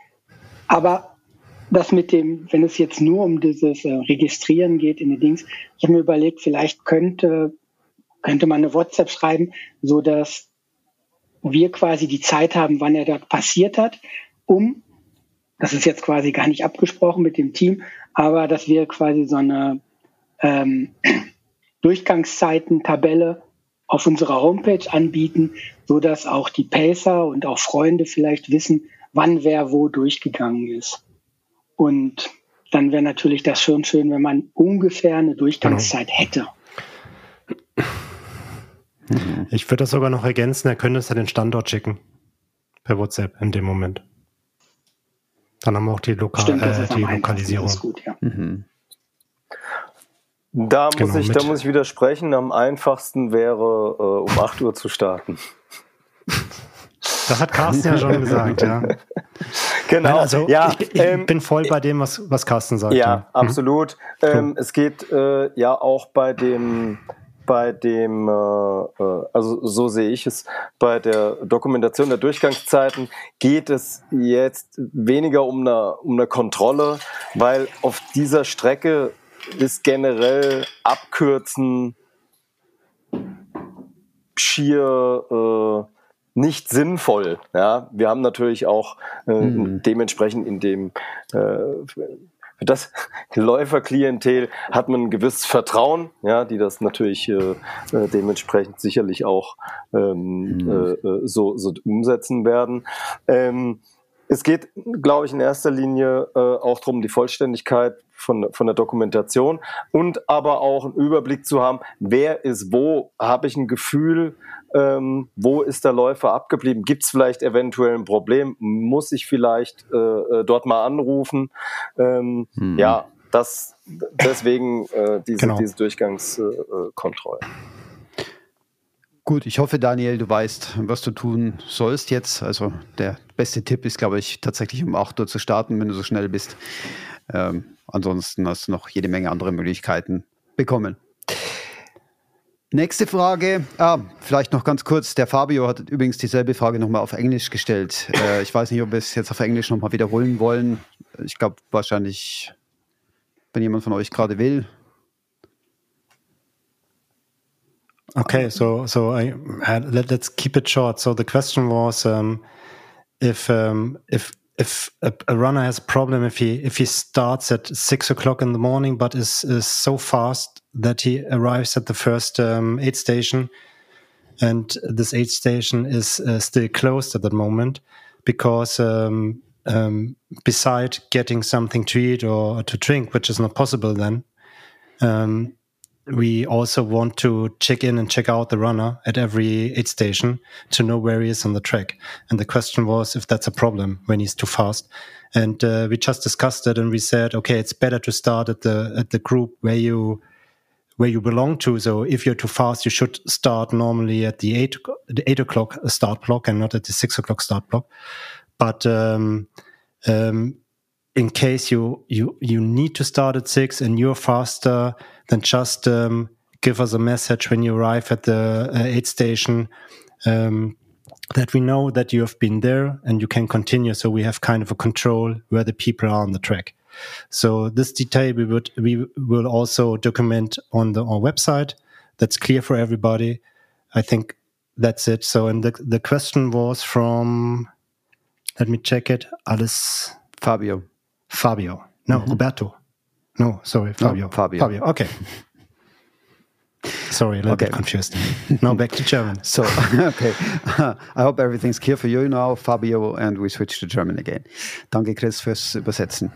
[SPEAKER 3] Aber das mit dem, wenn es jetzt nur um dieses äh, Registrieren geht in den Dings, ich habe mir überlegt, vielleicht könnte, könnte man eine WhatsApp schreiben, so dass wir quasi die Zeit haben, wann er dort passiert hat, um, das ist jetzt quasi gar nicht abgesprochen mit dem Team, aber dass wir quasi so eine ähm, Durchgangszeiten-Tabelle auf unserer Homepage anbieten, so dass auch die Pacer und auch Freunde vielleicht wissen, wann wer wo durchgegangen ist. Und dann wäre natürlich das schon schön, wenn man ungefähr eine Durchgangszeit genau. hätte.
[SPEAKER 2] Ich würde das sogar noch ergänzen, er könnte es ja den Standort schicken. Per WhatsApp in dem Moment. Dann haben wir auch die, Loka Stimmt, äh, die Lokalisierung. Gut, ja. mhm.
[SPEAKER 5] Da muss, genau, ich, da muss ich widersprechen. Am einfachsten wäre, äh, um 8 Uhr zu starten.
[SPEAKER 2] Das hat Carsten ja schon gesagt, ja.
[SPEAKER 5] Genau.
[SPEAKER 2] Also ja, ich, ich ähm, bin voll bei dem, was, was Carsten sagt.
[SPEAKER 5] Ja, ja. absolut. Hm? Ähm, es geht äh, ja auch bei dem bei dem, äh, äh, also so sehe ich es, bei der Dokumentation der Durchgangszeiten geht es jetzt weniger um eine, um eine Kontrolle, weil auf dieser Strecke ist generell Abkürzen schier äh, nicht sinnvoll. Ja, wir haben natürlich auch äh, mhm. dementsprechend in dem äh, für das Läuferklientel hat man ein gewisses Vertrauen, ja, die das natürlich äh, äh dementsprechend sicherlich auch ähm, mhm. äh, äh, so, so umsetzen werden. Ähm, es geht, glaube ich, in erster Linie äh, auch darum, die Vollständigkeit von, von der Dokumentation und aber auch einen Überblick zu haben, wer ist wo, habe ich ein Gefühl, ähm, wo ist der Läufer abgeblieben, gibt es vielleicht eventuell ein Problem, muss ich vielleicht äh, äh dort mal anrufen. Ähm, hm. Ja, das deswegen äh, diese, genau. diese Durchgangskontrolle.
[SPEAKER 1] Gut, ich hoffe, Daniel, du weißt, was du tun sollst jetzt. Also der beste Tipp ist, glaube ich, tatsächlich um 8 Uhr zu starten, wenn du so schnell bist. Ähm, ansonsten hast du noch jede Menge andere Möglichkeiten bekommen. Nächste Frage, ah, vielleicht noch ganz kurz. Der Fabio hat übrigens dieselbe Frage nochmal auf Englisch gestellt. Äh, ich weiß nicht, ob wir es jetzt auf Englisch nochmal wiederholen wollen. Ich glaube wahrscheinlich, wenn jemand von euch gerade will,
[SPEAKER 2] Okay, so so I, uh, let, us keep it short. So the question was um, if um, if if a, a, runner has a problem if he if he starts at six o'clock in the morning but is, is so fast that he arrives at the first um, aid station and this aid station is uh, still closed at that moment because um, um, beside getting something to eat or to drink which is not possible then um, we also want to check in and check out the runner at every aid station to know where he is on the track. And the question was if that's a problem when he's too fast. And uh, we just discussed it, and we said, okay, it's better to start at the at the group where you where you belong to. So if you're too fast, you should start normally at the eight the eight o'clock start block and not at the six o'clock start block. But um, um, in case you you you need to start at six and you're faster then just um, give us a message when you arrive at the uh, aid station um, that we know that you have been there and you can continue. So we have kind of a control where the people are on the track. So this detail we would we will also document on the our website. That's clear for everybody. I think that's it. So and the the question was from let me check it. Alice
[SPEAKER 1] Fabio.
[SPEAKER 2] Fabio. No, mm -hmm. Roberto. No, sorry, Fabio. No,
[SPEAKER 1] Fabio.
[SPEAKER 2] Fabio. Okay. Sorry, a little okay. bit confused. Now back to German.
[SPEAKER 1] So, okay. I hope everything's clear for you now, Fabio, and we switch to German again. Danke, Chris, fürs Übersetzen.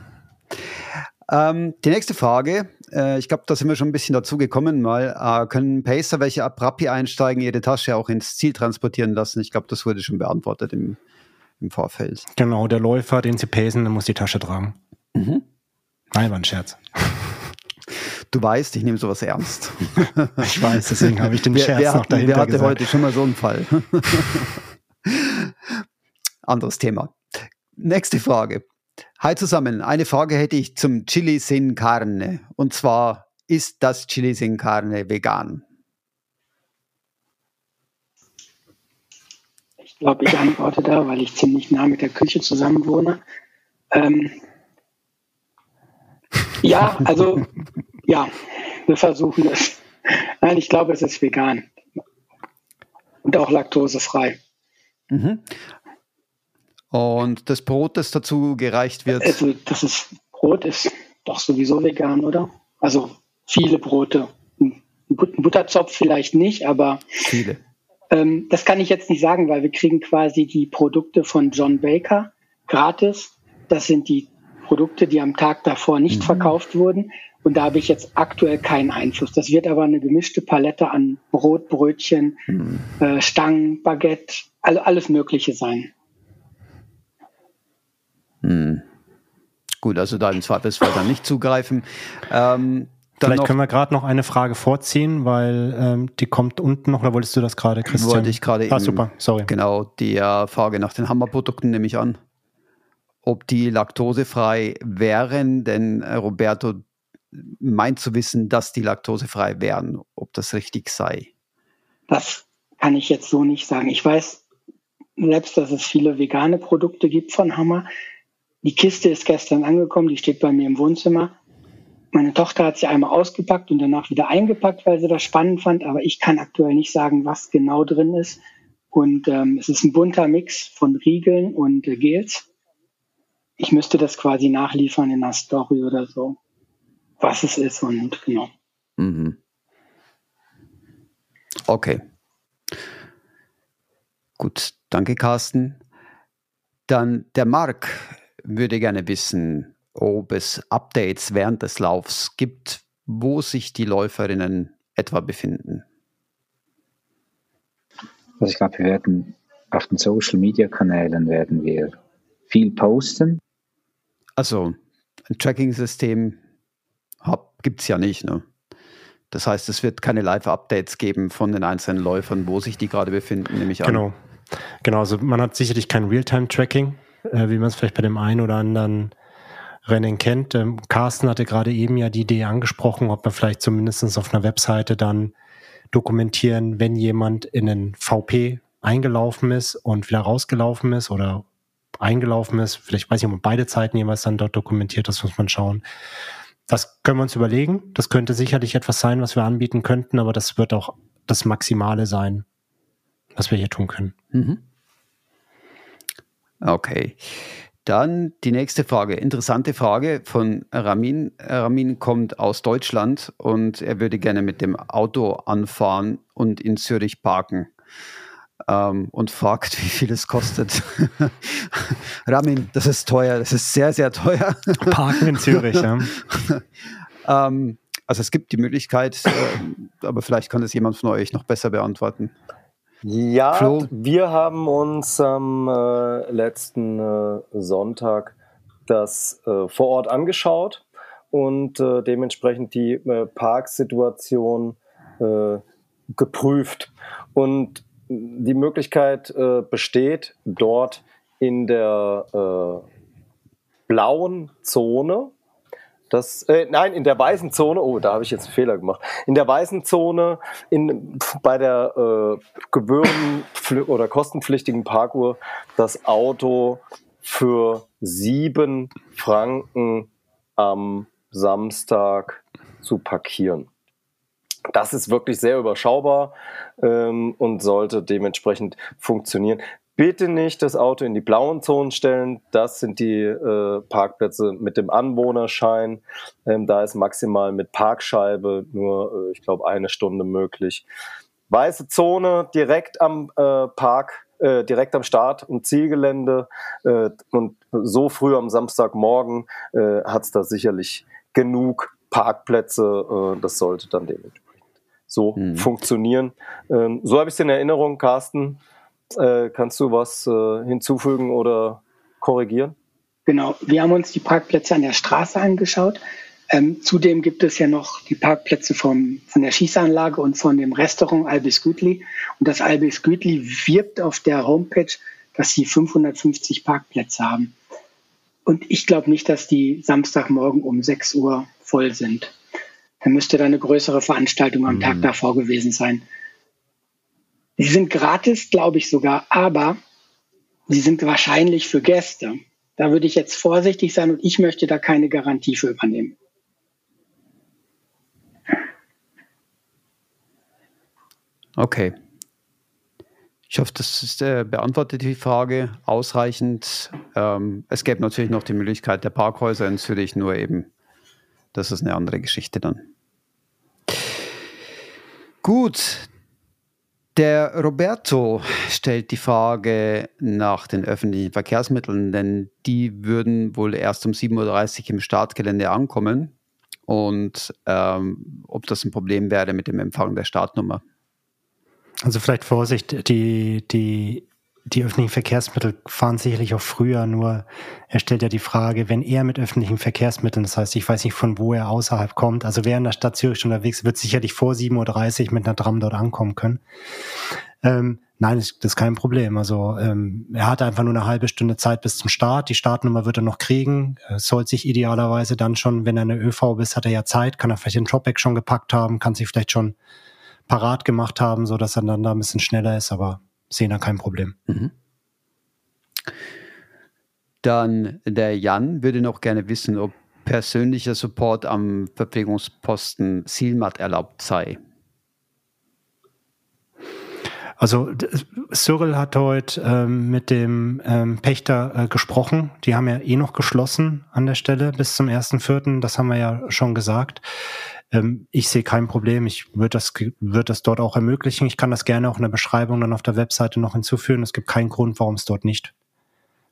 [SPEAKER 1] Ähm, die nächste Frage, äh, ich glaube, da sind wir schon ein bisschen dazu gekommen, mal äh, können Pacer, welche ab Rappi einsteigen, ihre Tasche auch ins Ziel transportieren lassen? Ich glaube, das wurde schon beantwortet im, im Vorfeld.
[SPEAKER 2] Genau, der Läufer, den sie pacen, der muss die Tasche tragen. Mhm. Nein, war ein Scherz.
[SPEAKER 1] Du weißt, ich nehme sowas ernst.
[SPEAKER 2] ich weiß, deswegen habe ich den Scherz wer, wer noch dahinter
[SPEAKER 1] Wer hatte
[SPEAKER 2] gesagt.
[SPEAKER 1] heute schon mal so einen Fall? Anderes Thema. Nächste Frage. Hi zusammen. Eine Frage hätte ich zum Chili sin Carne. Und zwar, ist das Chili sin Carne vegan?
[SPEAKER 3] Ich glaube, ich antworte da, weil ich ziemlich nah mit der Küche zusammen wohne. Ähm, ja, also ja, wir versuchen es. Nein, ich glaube, es ist vegan und auch laktosefrei. Mhm.
[SPEAKER 1] Und das Brot, das dazu gereicht wird?
[SPEAKER 3] Also das ist, Brot ist doch sowieso vegan, oder? Also viele Brote. Ein Butterzopf vielleicht nicht, aber
[SPEAKER 1] viele.
[SPEAKER 3] Ähm, das kann ich jetzt nicht sagen, weil wir kriegen quasi die Produkte von John Baker gratis. Das sind die Produkte, die am Tag davor nicht mhm. verkauft wurden. Und da habe ich jetzt aktuell keinen Einfluss. Das wird aber eine gemischte Palette an Brot, Brötchen, mhm. äh, Stangen, Baguette, also alles Mögliche sein.
[SPEAKER 1] Mhm. Gut, also da im Zweifelsfall dann nicht zugreifen.
[SPEAKER 2] Ähm, Vielleicht noch, können wir gerade noch eine Frage vorziehen, weil ähm, die kommt unten noch, oder wolltest du das gerade, Christian?
[SPEAKER 1] Wollte ich gerade
[SPEAKER 2] ah, super, sorry.
[SPEAKER 1] Genau, die äh, Frage nach den Hammerprodukten nehme ich an. Ob die laktosefrei wären, denn äh, Roberto meint zu wissen, dass die laktosefrei wären, ob das richtig sei.
[SPEAKER 3] Das kann ich jetzt so nicht sagen. Ich weiß selbst, dass es viele vegane Produkte gibt von Hammer. Die Kiste ist gestern angekommen, die steht bei mir im Wohnzimmer. Meine Tochter hat sie einmal ausgepackt und danach wieder eingepackt, weil sie das spannend fand. Aber ich kann aktuell nicht sagen, was genau drin ist. Und ähm, es ist ein bunter Mix von Riegeln und äh, Gels. Ich müsste das quasi nachliefern in einer Story oder so, was es ist und genau. Mhm.
[SPEAKER 1] Okay. Gut, danke Carsten. Dann der Marc würde gerne wissen, ob es Updates während des Laufs gibt, wo sich die Läuferinnen etwa befinden?
[SPEAKER 4] Also ich glaube, wir werden auf den Social Media Kanälen werden wir viel posten.
[SPEAKER 1] Also ein Tracking-System gibt es ja nicht. Ne? Das heißt, es wird keine Live-Updates geben von den einzelnen Läufern, wo sich die gerade befinden, nehme ich an.
[SPEAKER 2] Genau. Genau, also man hat sicherlich kein Realtime-Tracking, äh, wie man es vielleicht bei dem einen oder anderen Rennen kennt. Ähm, Carsten hatte gerade eben ja die Idee angesprochen, ob wir vielleicht zumindest auf einer Webseite dann dokumentieren, wenn jemand in einen VP eingelaufen ist und wieder rausgelaufen ist oder eingelaufen ist. Vielleicht weiß ich, ob beide Zeiten jeweils dann dort dokumentiert, das muss man schauen. Das können wir uns überlegen. Das könnte sicherlich etwas sein, was wir anbieten könnten, aber das wird auch das Maximale sein, was wir hier tun können. Mhm.
[SPEAKER 1] Okay. Dann die nächste Frage, interessante Frage von Ramin. Ramin kommt aus Deutschland und er würde gerne mit dem Auto anfahren und in Zürich parken. Ähm, und fragt, wie viel es kostet. Ramin, das ist teuer, das ist sehr, sehr teuer.
[SPEAKER 2] Parken in Zürich, ja.
[SPEAKER 1] ähm, also es gibt die Möglichkeit, äh, aber vielleicht kann das jemand von euch noch besser beantworten.
[SPEAKER 5] Ja, Flo? wir haben uns am äh, letzten äh, Sonntag das äh, vor Ort angeschaut und äh, dementsprechend die äh, Parksituation äh, geprüft. Und die Möglichkeit besteht, dort in der blauen Zone das, äh, nein, in der weißen Zone, oh, da habe ich jetzt einen Fehler gemacht. In der weißen Zone, in, bei der äh, gebühren- oder kostenpflichtigen Parkuhr, das Auto für sieben Franken am Samstag zu parkieren. Das ist wirklich sehr überschaubar ähm, und sollte dementsprechend funktionieren. Bitte nicht das Auto in die blauen Zonen stellen. Das sind die äh, Parkplätze mit dem Anwohnerschein. Ähm, da ist maximal mit Parkscheibe nur, äh, ich glaube, eine Stunde möglich. Weiße Zone direkt am äh, Park, äh, direkt am Start- und Zielgelände. Äh, und so früh am Samstagmorgen äh, hat es da sicherlich genug Parkplätze. Äh, das sollte dann dementsprechend so mhm. funktionieren. Ähm, so habe ich es in Erinnerung, Carsten. Äh, kannst du was äh, hinzufügen oder korrigieren?
[SPEAKER 3] Genau, wir haben uns die Parkplätze an der Straße angeschaut. Ähm, zudem gibt es ja noch die Parkplätze vom, von der Schießanlage und von dem Restaurant Albis Gütli. Und das Albis Gütli wirbt auf der Homepage, dass sie 550 Parkplätze haben. Und ich glaube nicht, dass die Samstagmorgen um 6 Uhr voll sind. Da müsste da eine größere Veranstaltung am mhm. Tag davor gewesen sein. Sie sind gratis, glaube ich sogar, aber sie sind wahrscheinlich für Gäste. Da würde ich jetzt vorsichtig sein und ich möchte da keine Garantie für übernehmen.
[SPEAKER 1] Okay. Ich hoffe, das ist, äh, beantwortet die Frage ausreichend. Ähm, es gäbe natürlich noch die Möglichkeit der Parkhäuser in Zürich, nur eben, das ist eine andere Geschichte dann. Gut, der Roberto stellt die Frage nach den öffentlichen Verkehrsmitteln, denn die würden wohl erst um 7.30 Uhr im Startgelände ankommen und ähm, ob das ein Problem wäre mit dem Empfang der Startnummer.
[SPEAKER 2] Also vielleicht Vorsicht, die, die die öffentlichen Verkehrsmittel fahren sicherlich auch früher, nur er stellt ja die Frage, wenn er mit öffentlichen Verkehrsmitteln, das heißt, ich weiß nicht, von wo er außerhalb kommt, also wer in der Stadt Zürich unterwegs wird sicherlich vor 7.30 Uhr mit einer Tram dort ankommen können. Ähm, nein, das ist kein Problem. Also ähm, er hat einfach nur eine halbe Stunde Zeit bis zum Start. Die Startnummer wird er noch kriegen. Er soll sich idealerweise dann schon, wenn er eine ÖV ist, hat er ja Zeit, kann er vielleicht den Dropback schon gepackt haben, kann sich vielleicht schon parat gemacht haben, so dass er dann da ein bisschen schneller ist, aber sehen da kein Problem. Mhm.
[SPEAKER 1] Dann der Jan würde noch gerne wissen, ob persönlicher Support am Verpflegungsposten Silmat erlaubt sei.
[SPEAKER 2] Also Cyril hat heute ähm, mit dem ähm, Pächter äh, gesprochen. Die haben ja eh noch geschlossen an der Stelle bis zum 1.4. Das haben wir ja schon gesagt. Ähm, ich sehe kein Problem. Ich würde das, würde das dort auch ermöglichen. Ich kann das gerne auch in der Beschreibung dann auf der Webseite noch hinzufügen. Es gibt keinen Grund, warum es dort nicht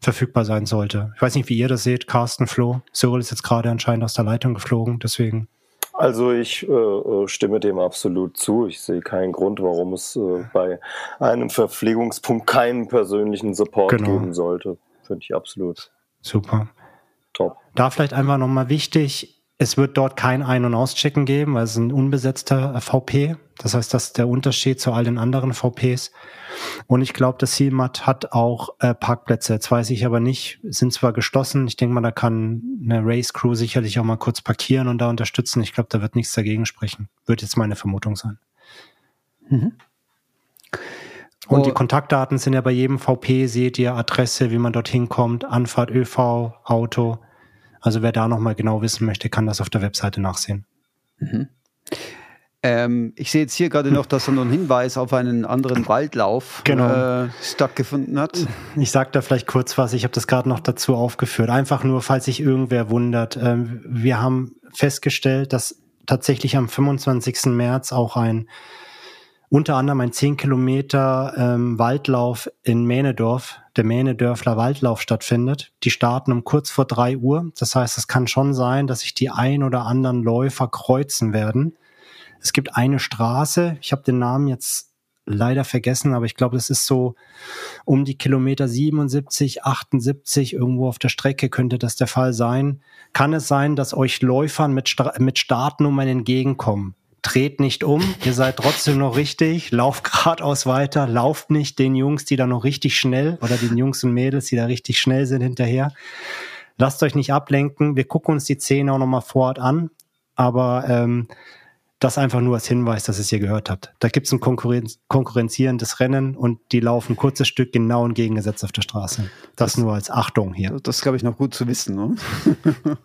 [SPEAKER 2] verfügbar sein sollte. Ich weiß nicht, wie ihr das seht, Carsten, Flo. Cyril ist jetzt gerade anscheinend aus der Leitung geflogen, deswegen.
[SPEAKER 5] Also ich äh, äh stimme dem absolut zu. Ich sehe keinen Grund, warum es äh, bei einem Verpflegungspunkt keinen persönlichen Support genau. geben sollte. Finde ich absolut.
[SPEAKER 2] Super. Top. Da vielleicht einfach nochmal wichtig, es wird dort kein Ein- und Auschecken geben, weil es ein unbesetzter VP. Das heißt, das ist der Unterschied zu all den anderen VPs. Und ich glaube, das Zielmat hat auch äh, Parkplätze. Jetzt weiß ich aber nicht, sind zwar geschlossen. Ich denke mal, da kann eine Race Crew sicherlich auch mal kurz parkieren und da unterstützen. Ich glaube, da wird nichts dagegen sprechen. Wird jetzt meine Vermutung sein. Mhm. Und oh. die Kontaktdaten sind ja bei jedem VP, seht ihr Adresse, wie man dorthin kommt, Anfahrt, ÖV, Auto. Also wer da nochmal genau wissen möchte, kann das auf der Webseite nachsehen. Mhm.
[SPEAKER 1] Ähm, ich sehe jetzt hier gerade noch, dass da noch ein Hinweis auf einen anderen Waldlauf genau. äh, stattgefunden hat.
[SPEAKER 2] Ich sage da vielleicht kurz was, ich habe das gerade noch dazu aufgeführt. Einfach nur, falls sich irgendwer wundert. Ähm, wir haben festgestellt, dass tatsächlich am 25. März auch ein unter anderem ein 10 Kilometer ähm, Waldlauf in Mähnedorf, der Mähnedörfler Waldlauf stattfindet. Die starten um kurz vor drei Uhr. Das heißt, es kann schon sein, dass sich die ein oder anderen Läufer kreuzen werden. Es gibt eine Straße, ich habe den Namen jetzt leider vergessen, aber ich glaube, das ist so um die Kilometer 77, 78 irgendwo auf der Strecke könnte das der Fall sein. Kann es sein, dass euch Läufern mit, Sta mit Startnummern entgegenkommen? Dreht nicht um, ihr seid trotzdem noch richtig, lauft geradeaus weiter, lauft nicht den Jungs, die da noch richtig schnell oder den Jungs und Mädels, die da richtig schnell sind hinterher. Lasst euch nicht ablenken, wir gucken uns die Szene auch nochmal vor Ort an, aber ähm, das einfach nur als Hinweis, dass ihr es hier gehört habt. Da gibt es ein Konkurrenz konkurrenzierendes Rennen und die laufen ein kurzes Stück genau entgegengesetzt auf der Straße. Das, das nur als Achtung hier.
[SPEAKER 1] Das ist, glaube ich, noch gut zu wissen. Ne?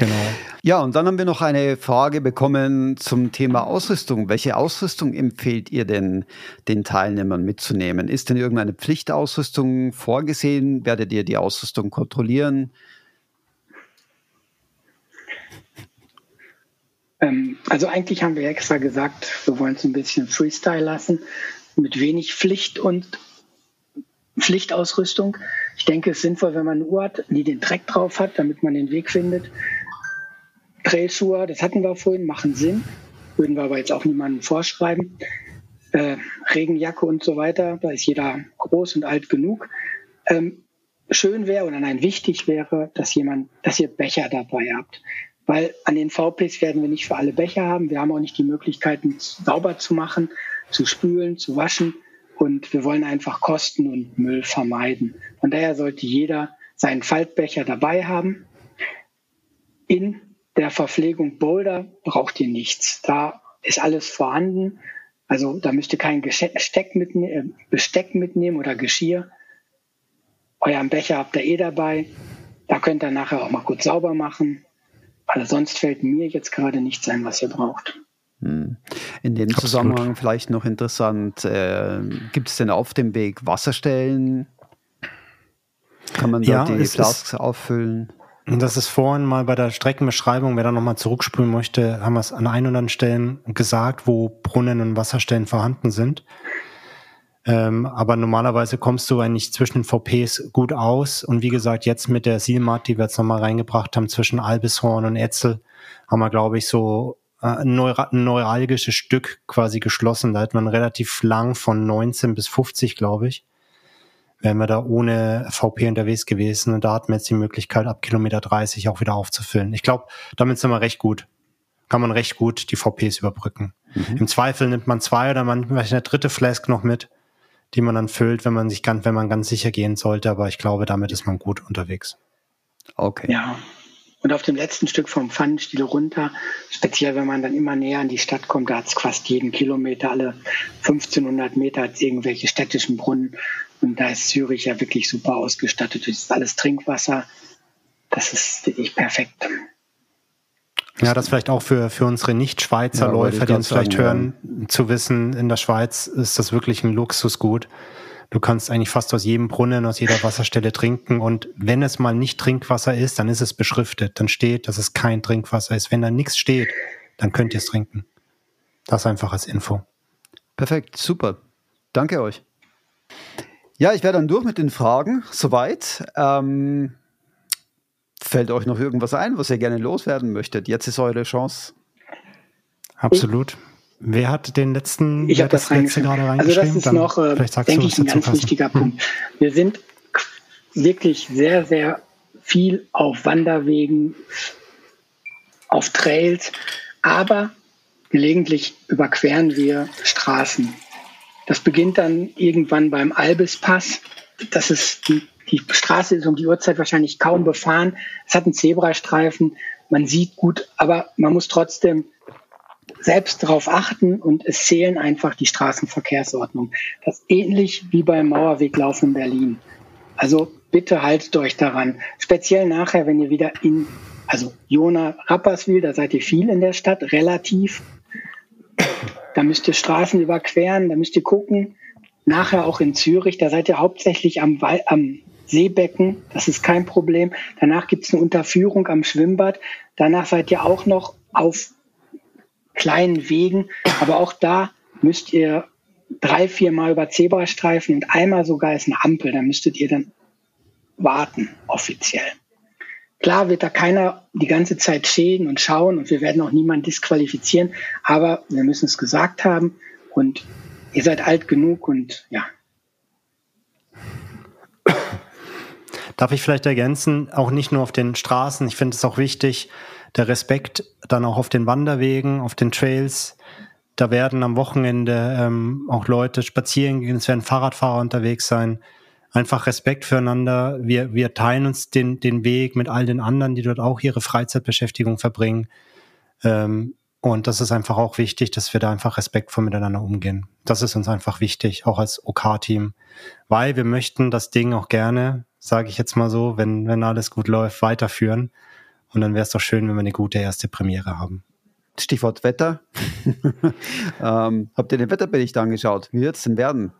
[SPEAKER 1] Genau. Ja, und dann haben wir noch eine Frage bekommen zum Thema Ausrüstung. Welche Ausrüstung empfehlt ihr denn den Teilnehmern mitzunehmen? Ist denn irgendeine Pflichtausrüstung vorgesehen? Werdet ihr die Ausrüstung kontrollieren?
[SPEAKER 3] Ähm, also eigentlich haben wir extra gesagt, wir wollen es ein bisschen Freestyle lassen, mit wenig Pflicht und Pflichtausrüstung. Ich denke, es ist sinnvoll, wenn man eine Uhr hat, die den Dreck drauf hat, damit man den Weg findet. Trailschuhe, das hatten wir vorhin, machen Sinn. Würden wir aber jetzt auch niemandem vorschreiben. Äh, Regenjacke und so weiter, da ist jeder groß und alt genug. Ähm, schön wäre oder nein, wichtig wäre, dass jemand, dass ihr Becher dabei habt. Weil an den VPs werden wir nicht für alle Becher haben. Wir haben auch nicht die Möglichkeiten, sauber zu machen, zu spülen, zu waschen. Und wir wollen einfach Kosten und Müll vermeiden. Von daher sollte jeder seinen Faltbecher dabei haben. In der Verpflegung Boulder braucht ihr nichts. Da ist alles vorhanden. Also da müsst ihr kein Besteck mitnehmen, äh, Besteck mitnehmen oder Geschirr. Euren Becher habt ihr eh dabei. Da könnt ihr nachher auch mal kurz sauber machen. Also sonst fällt mir jetzt gerade nichts ein, was ihr braucht.
[SPEAKER 1] Hm. In dem Absolut. Zusammenhang vielleicht noch interessant, äh, gibt es denn auf dem Weg Wasserstellen? Kann man dort ja, die Flasks auffüllen?
[SPEAKER 2] Das ist vorhin mal bei der Streckenbeschreibung, wer da nochmal zurückspulen möchte, haben wir es an ein oder anderen Stellen gesagt, wo Brunnen und Wasserstellen vorhanden sind. Ähm, aber normalerweise kommst du eigentlich zwischen den VPs gut aus. Und wie gesagt, jetzt mit der Silmat, die wir jetzt nochmal reingebracht haben, zwischen Albishorn und Etzel, haben wir, glaube ich, so äh, ein neuralgisches Stück quasi geschlossen. Da hat man relativ lang von 19 bis 50, glaube ich. Wären wir da ohne VP unterwegs gewesen und da hatten wir jetzt die Möglichkeit, ab Kilometer 30 auch wieder aufzufüllen. Ich glaube, damit sind wir recht gut. Kann man recht gut die VPs überbrücken. Mhm. Im Zweifel nimmt man zwei oder man vielleicht eine dritte Flask noch mit, die man dann füllt, wenn man sich ganz, wenn man ganz sicher gehen sollte. Aber ich glaube, damit ist man gut unterwegs.
[SPEAKER 3] Okay. Ja. Und auf dem letzten Stück vom Pfannenstiel runter, speziell wenn man dann immer näher an die Stadt kommt, da hat es fast jeden Kilometer, alle 1500 Meter hat irgendwelche städtischen Brunnen. Und da ist Zürich ja wirklich super ausgestattet. Das ist alles Trinkwasser. Das ist wirklich perfekt.
[SPEAKER 2] Ja, das vielleicht auch für, für unsere Nicht-Schweizer ja, Läufer, die uns vielleicht sagen, hören, ja. zu wissen, in der Schweiz ist das wirklich ein Luxusgut. Du kannst eigentlich fast aus jedem Brunnen, aus jeder Wasserstelle trinken. Und wenn es mal nicht Trinkwasser ist, dann ist es beschriftet. Dann steht, dass es kein Trinkwasser ist. Wenn da nichts steht, dann könnt ihr es trinken. Das einfach als Info.
[SPEAKER 1] Perfekt, super. Danke euch. Ja, ich wäre dann durch mit den Fragen. Soweit. Ähm, fällt euch noch irgendwas ein, was ihr gerne loswerden möchtet? Jetzt ist eure Chance.
[SPEAKER 2] Absolut. Wer hat den letzten
[SPEAKER 3] ich habe das letzte gerade reingeschrieben? Also das ist Dann noch, äh, denke ich, ein ganz passen. wichtiger hm. Punkt. Wir sind wirklich sehr, sehr viel auf Wanderwegen, auf Trails, aber gelegentlich überqueren wir Straßen. Das beginnt dann irgendwann beim Albispass. Das ist die, die Straße ist um die Uhrzeit wahrscheinlich kaum befahren. Es hat einen Zebrastreifen, man sieht gut, aber man muss trotzdem selbst darauf achten und es zählen einfach die Straßenverkehrsordnung. Das ist ähnlich wie beim Mauerweglaufen in Berlin. Also bitte haltet euch daran. Speziell nachher, wenn ihr wieder in, also Jona, Rapperswil, da seid ihr viel in der Stadt, relativ. Da müsst ihr Straßen überqueren, da müsst ihr gucken. Nachher auch in Zürich, da seid ihr hauptsächlich am, am Seebecken, das ist kein Problem. Danach gibt es eine Unterführung am Schwimmbad. Danach seid ihr auch noch auf kleinen Wegen. Aber auch da müsst ihr drei, vier Mal über Zebrastreifen und einmal sogar ist eine Ampel. Da müsstet ihr dann warten, offiziell. Klar wird da keiner die ganze Zeit schäden und schauen und wir werden auch niemanden disqualifizieren, aber wir müssen es gesagt haben und ihr seid alt genug und ja.
[SPEAKER 2] Darf ich vielleicht ergänzen, auch nicht nur auf den Straßen, ich finde es auch wichtig, der Respekt dann auch auf den Wanderwegen, auf den Trails. Da werden am Wochenende ähm, auch Leute spazieren gehen, es werden Fahrradfahrer unterwegs sein. Einfach Respekt füreinander. Wir, wir teilen uns den, den Weg mit all den anderen, die dort auch ihre Freizeitbeschäftigung verbringen. Ähm, und das ist einfach auch wichtig, dass wir da einfach respektvoll miteinander umgehen. Das ist uns einfach wichtig, auch als OK-Team, weil wir möchten das Ding auch gerne, sage ich jetzt mal so, wenn, wenn alles gut läuft, weiterführen. Und dann wäre es doch schön, wenn wir eine gute erste Premiere haben.
[SPEAKER 1] Stichwort Wetter. ähm, habt ihr den Wetterbericht angeschaut? Wie wird es denn werden?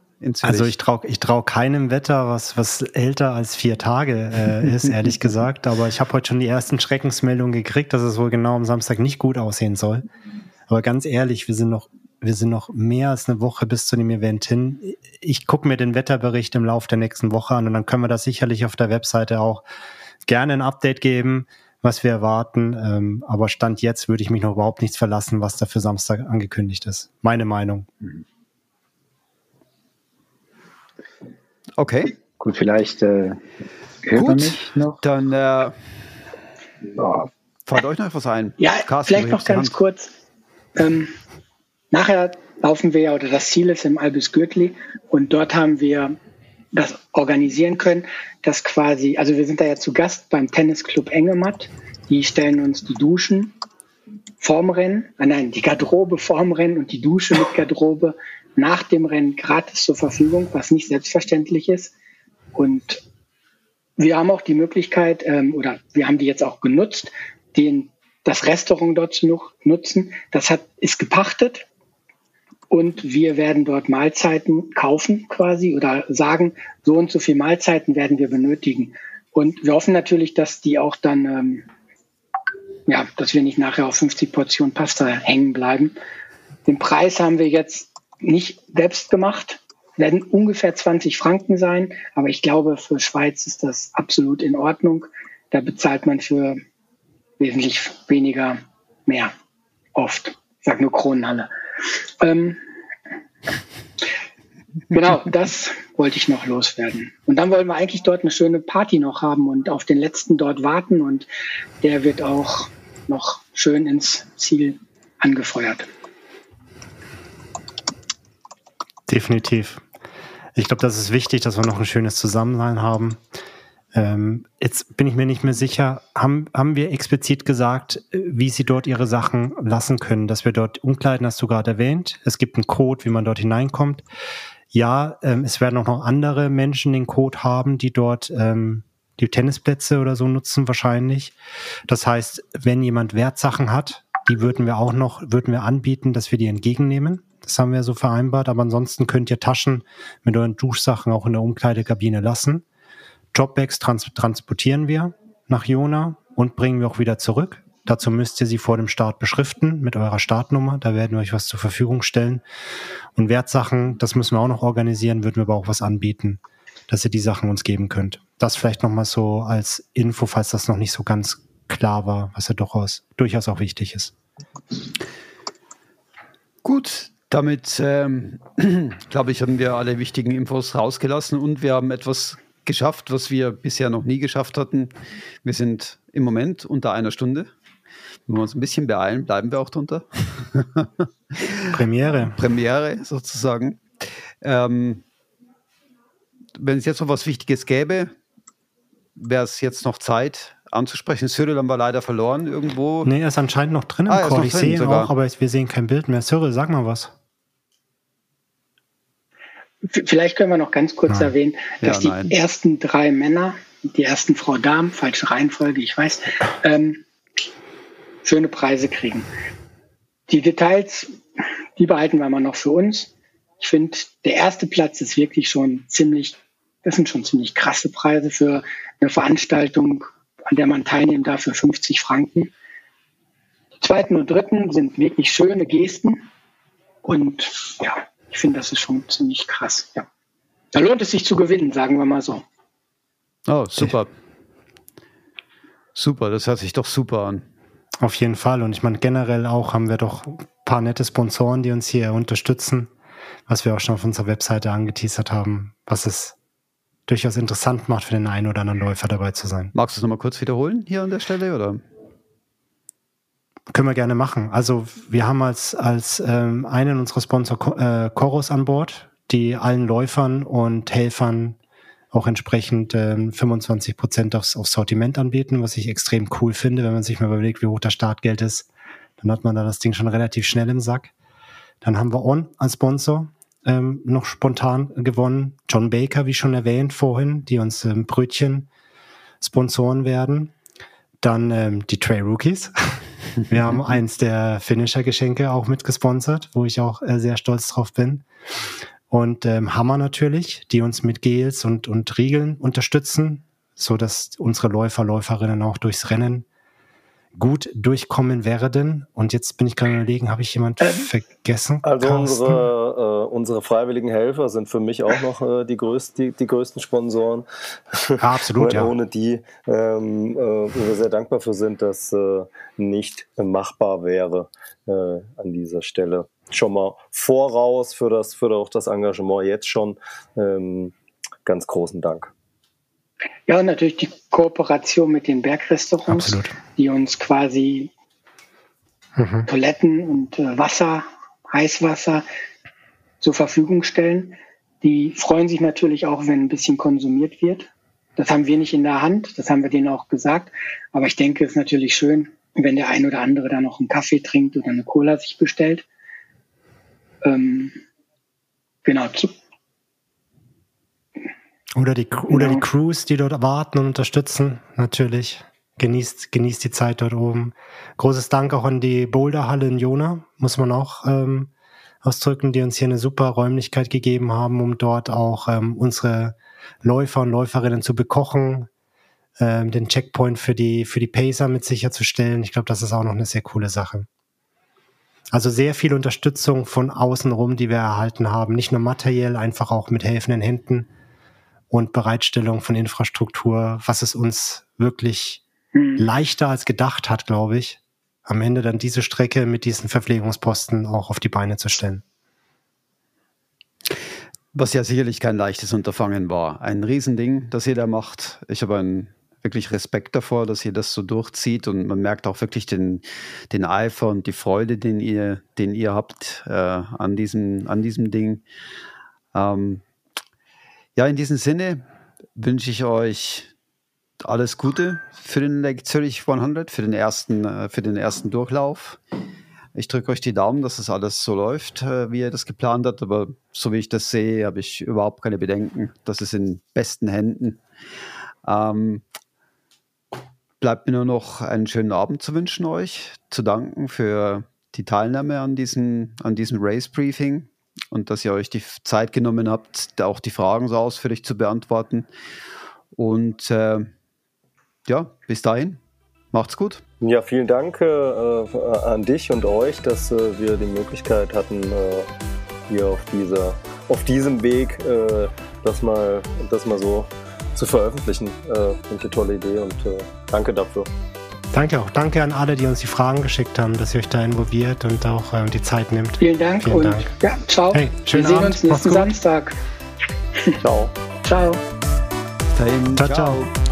[SPEAKER 2] Also ich traue ich trau keinem Wetter, was, was älter als vier Tage äh, ist, ehrlich gesagt. Aber ich habe heute schon die ersten Schreckensmeldungen gekriegt, dass es wohl genau am Samstag nicht gut aussehen soll. Aber ganz ehrlich, wir sind noch, wir sind noch mehr als eine Woche bis zu dem Event hin. Ich gucke mir den Wetterbericht im Laufe der nächsten Woche an und dann können wir das sicherlich auf der Webseite auch gerne ein Update geben was wir erwarten. Ähm, aber Stand jetzt würde ich mich noch überhaupt nichts verlassen, was da für Samstag angekündigt ist. Meine Meinung.
[SPEAKER 1] Okay.
[SPEAKER 4] Gut, vielleicht äh, hört
[SPEAKER 1] Gut, mich noch. Dann äh, fällt euch noch etwas ein.
[SPEAKER 3] Ja, Carsten, vielleicht noch ganz kurz. Ähm, nachher laufen wir ja, oder das Ziel ist im Albus Gürtli und dort haben wir das organisieren können, dass quasi, also wir sind da ja zu Gast beim Tennisclub Engematt. Die stellen uns die Duschen vorm Rennen, äh nein, die Garderobe vorm Rennen und die Dusche mit Garderobe nach dem Rennen gratis zur Verfügung, was nicht selbstverständlich ist. Und wir haben auch die Möglichkeit, ähm, oder wir haben die jetzt auch genutzt, den, das Restaurant dort zu nutzen. Das hat, ist gepachtet und wir werden dort Mahlzeiten kaufen quasi oder sagen, so und so viel Mahlzeiten werden wir benötigen. Und wir hoffen natürlich, dass die auch dann, ähm, ja, dass wir nicht nachher auf 50 Portionen Pasta hängen bleiben. Den Preis haben wir jetzt nicht selbst gemacht, werden ungefähr 20 Franken sein, aber ich glaube, für Schweiz ist das absolut in Ordnung. Da bezahlt man für wesentlich weniger mehr, oft. Ich sage nur Kronenhalle. Ähm, genau, das wollte ich noch loswerden. Und dann wollen wir eigentlich dort eine schöne Party noch haben und auf den letzten dort warten und der wird auch noch schön ins Ziel angefeuert.
[SPEAKER 2] Definitiv. Ich glaube, das ist wichtig, dass wir noch ein schönes Zusammensein haben. Ähm, jetzt bin ich mir nicht mehr sicher, haben, haben wir explizit gesagt, wie Sie dort Ihre Sachen lassen können, dass wir dort umkleiden, hast du gerade erwähnt. Es gibt einen Code, wie man dort hineinkommt. Ja, ähm, es werden auch noch andere Menschen den Code haben, die dort ähm, die Tennisplätze oder so nutzen wahrscheinlich. Das heißt, wenn jemand Wertsachen hat, die würden wir auch noch, würden wir anbieten, dass wir die entgegennehmen. Das haben wir so vereinbart. Aber ansonsten könnt ihr Taschen mit euren Duschsachen auch in der Umkleidekabine lassen. Jobbags trans transportieren wir nach Jona und bringen wir auch wieder zurück. Dazu müsst ihr sie vor dem Start beschriften mit eurer Startnummer. Da werden wir euch was zur Verfügung stellen. Und Wertsachen, das müssen wir auch noch organisieren, würden wir aber auch was anbieten, dass ihr die Sachen uns geben könnt. Das vielleicht nochmal so als Info, falls das noch nicht so ganz klar war, was ja durchaus, durchaus auch wichtig ist.
[SPEAKER 1] Gut, damit ähm, glaube ich, haben wir alle wichtigen Infos rausgelassen und wir haben etwas geschafft, was wir bisher noch nie geschafft hatten. Wir sind im Moment unter einer Stunde. Wenn wir uns ein bisschen beeilen, bleiben wir auch drunter.
[SPEAKER 2] Premiere.
[SPEAKER 1] Premiere sozusagen. Ähm, wenn es jetzt noch was Wichtiges gäbe, wäre es jetzt noch Zeit anzusprechen. Cyril haben wir leider verloren irgendwo.
[SPEAKER 2] Nee, er ist anscheinend noch drin im ah, Call. Ich sehe ihn sogar. auch, aber wir sehen kein Bild mehr. Cyril, sag mal was.
[SPEAKER 3] Vielleicht können wir noch ganz kurz nein. erwähnen, dass ja, die ersten drei Männer, die ersten Frau Damen, falsche Reihenfolge, ich weiß, ähm, schöne Preise kriegen. Die Details, die behalten wir mal noch für uns. Ich finde, der erste Platz ist wirklich schon ziemlich, das sind schon ziemlich krasse Preise für eine Veranstaltung, an der man teilnehmen darf für 50 Franken. Die zweiten und dritten sind wirklich schöne Gesten. Und ja, ich finde, das ist schon ziemlich krass. Ja. Da lohnt es sich zu gewinnen, sagen wir mal so.
[SPEAKER 1] Oh, super. Super, das hört sich doch super an.
[SPEAKER 2] Auf jeden Fall. Und ich meine, generell auch haben wir doch ein paar nette Sponsoren, die uns hier unterstützen, was wir auch schon auf unserer Webseite angeteasert haben, was es durchaus interessant macht für den einen oder anderen Läufer dabei zu sein.
[SPEAKER 1] Magst du es nochmal kurz wiederholen hier an der Stelle? Oder?
[SPEAKER 2] Können wir gerne machen. Also wir haben als, als ähm, einen unserer Sponsor äh, Chorus an Bord, die allen Läufern und Helfern auch entsprechend ähm, 25 Prozent aufs, aufs Sortiment anbieten, was ich extrem cool finde, wenn man sich mal überlegt, wie hoch das Startgeld ist. Dann hat man da das Ding schon relativ schnell im Sack. Dann haben wir On als Sponsor ähm, noch spontan gewonnen. John Baker, wie schon erwähnt vorhin, die uns ähm, Brötchen sponsoren werden. Dann ähm, die Trail Rookies. Wir haben eins der Finisher-Geschenke auch mitgesponsert, wo ich auch äh, sehr stolz drauf bin. Und ähm, Hammer natürlich, die uns mit Gels und, und Riegeln unterstützen, so dass unsere Läufer, Läuferinnen auch durchs Rennen gut durchkommen werden. Und jetzt bin ich gerade überlegen, habe ich jemand ähm, vergessen?
[SPEAKER 5] Also unsere, äh, unsere freiwilligen Helfer sind für mich auch noch äh, die, größt, die, die größten Sponsoren.
[SPEAKER 2] Ja, absolut, ja.
[SPEAKER 5] Ohne die, ähm, äh, wo wir sehr dankbar für sind, dass äh, nicht machbar wäre äh, an dieser Stelle. Schon mal voraus für das, für auch das Engagement jetzt schon. Ähm, ganz großen Dank.
[SPEAKER 3] Ja, und natürlich die Kooperation mit den Bergrestaurants, Absolut. die uns quasi mhm. Toiletten und äh, Wasser, Heißwasser zur Verfügung stellen. Die freuen sich natürlich auch, wenn ein bisschen konsumiert wird. Das haben wir nicht in der Hand, das haben wir denen auch gesagt. Aber ich denke, es ist natürlich schön, wenn der ein oder andere da noch einen Kaffee trinkt oder eine Cola sich bestellt. Ähm, genau,
[SPEAKER 2] oder die, genau. oder die. Crews, die dort warten und unterstützen, natürlich. Genießt, genießt die Zeit dort oben. Großes Dank auch an die Boulderhalle in Jona, muss man auch ähm, ausdrücken, die uns hier eine super Räumlichkeit gegeben haben, um dort auch ähm, unsere Läufer und Läuferinnen zu bekochen, ähm, den Checkpoint für die, für die Pacer mit sicherzustellen. Ich glaube, das ist auch noch eine sehr coole Sache. Also sehr viel Unterstützung von außen rum, die wir erhalten haben. Nicht nur materiell, einfach auch mit helfenden Händen und Bereitstellung von Infrastruktur, was es uns wirklich mhm. leichter als gedacht hat, glaube ich, am Ende dann diese Strecke mit diesen Verpflegungsposten auch auf die Beine zu stellen.
[SPEAKER 1] Was ja sicherlich kein leichtes Unterfangen war. Ein Riesending, das ihr da macht. Ich habe einen wirklich Respekt davor, dass ihr das so durchzieht und man merkt auch wirklich den, den Eifer und die Freude, den ihr, den ihr habt äh, an, diesem, an diesem Ding. Ähm, ja, in diesem Sinne wünsche ich euch alles Gute für den Zürich 100, für den ersten, äh, für den ersten Durchlauf. Ich drücke euch die Daumen, dass das alles so läuft, äh, wie ihr das geplant habt. Aber so wie ich das sehe, habe ich überhaupt keine Bedenken. Das ist in besten Händen. Ähm, bleibt mir nur noch einen schönen Abend zu wünschen euch, zu danken für die Teilnahme an diesem, an diesem Race Briefing und dass ihr euch die Zeit genommen habt, auch die Fragen so ausführlich zu beantworten. Und äh, ja, bis dahin, macht's gut.
[SPEAKER 5] Ja, vielen Dank äh, an dich und euch, dass äh, wir die Möglichkeit hatten, äh, hier auf, dieser, auf diesem Weg äh, das, mal, das mal so zu veröffentlichen. Äh, Finde ich eine tolle Idee und äh, danke dafür.
[SPEAKER 2] Danke auch. Danke an alle, die uns die Fragen geschickt haben, dass ihr euch da involviert und auch ähm, die Zeit nimmt.
[SPEAKER 3] Vielen Dank
[SPEAKER 2] Vielen
[SPEAKER 3] und
[SPEAKER 2] Dank.
[SPEAKER 3] ja, ciao.
[SPEAKER 2] Hey, schönen
[SPEAKER 3] Wir sehen
[SPEAKER 2] Abend.
[SPEAKER 3] uns nächsten. Samstag.
[SPEAKER 5] Ciao.
[SPEAKER 3] Ciao.
[SPEAKER 1] Bis dahin,
[SPEAKER 2] Ciao, ciao.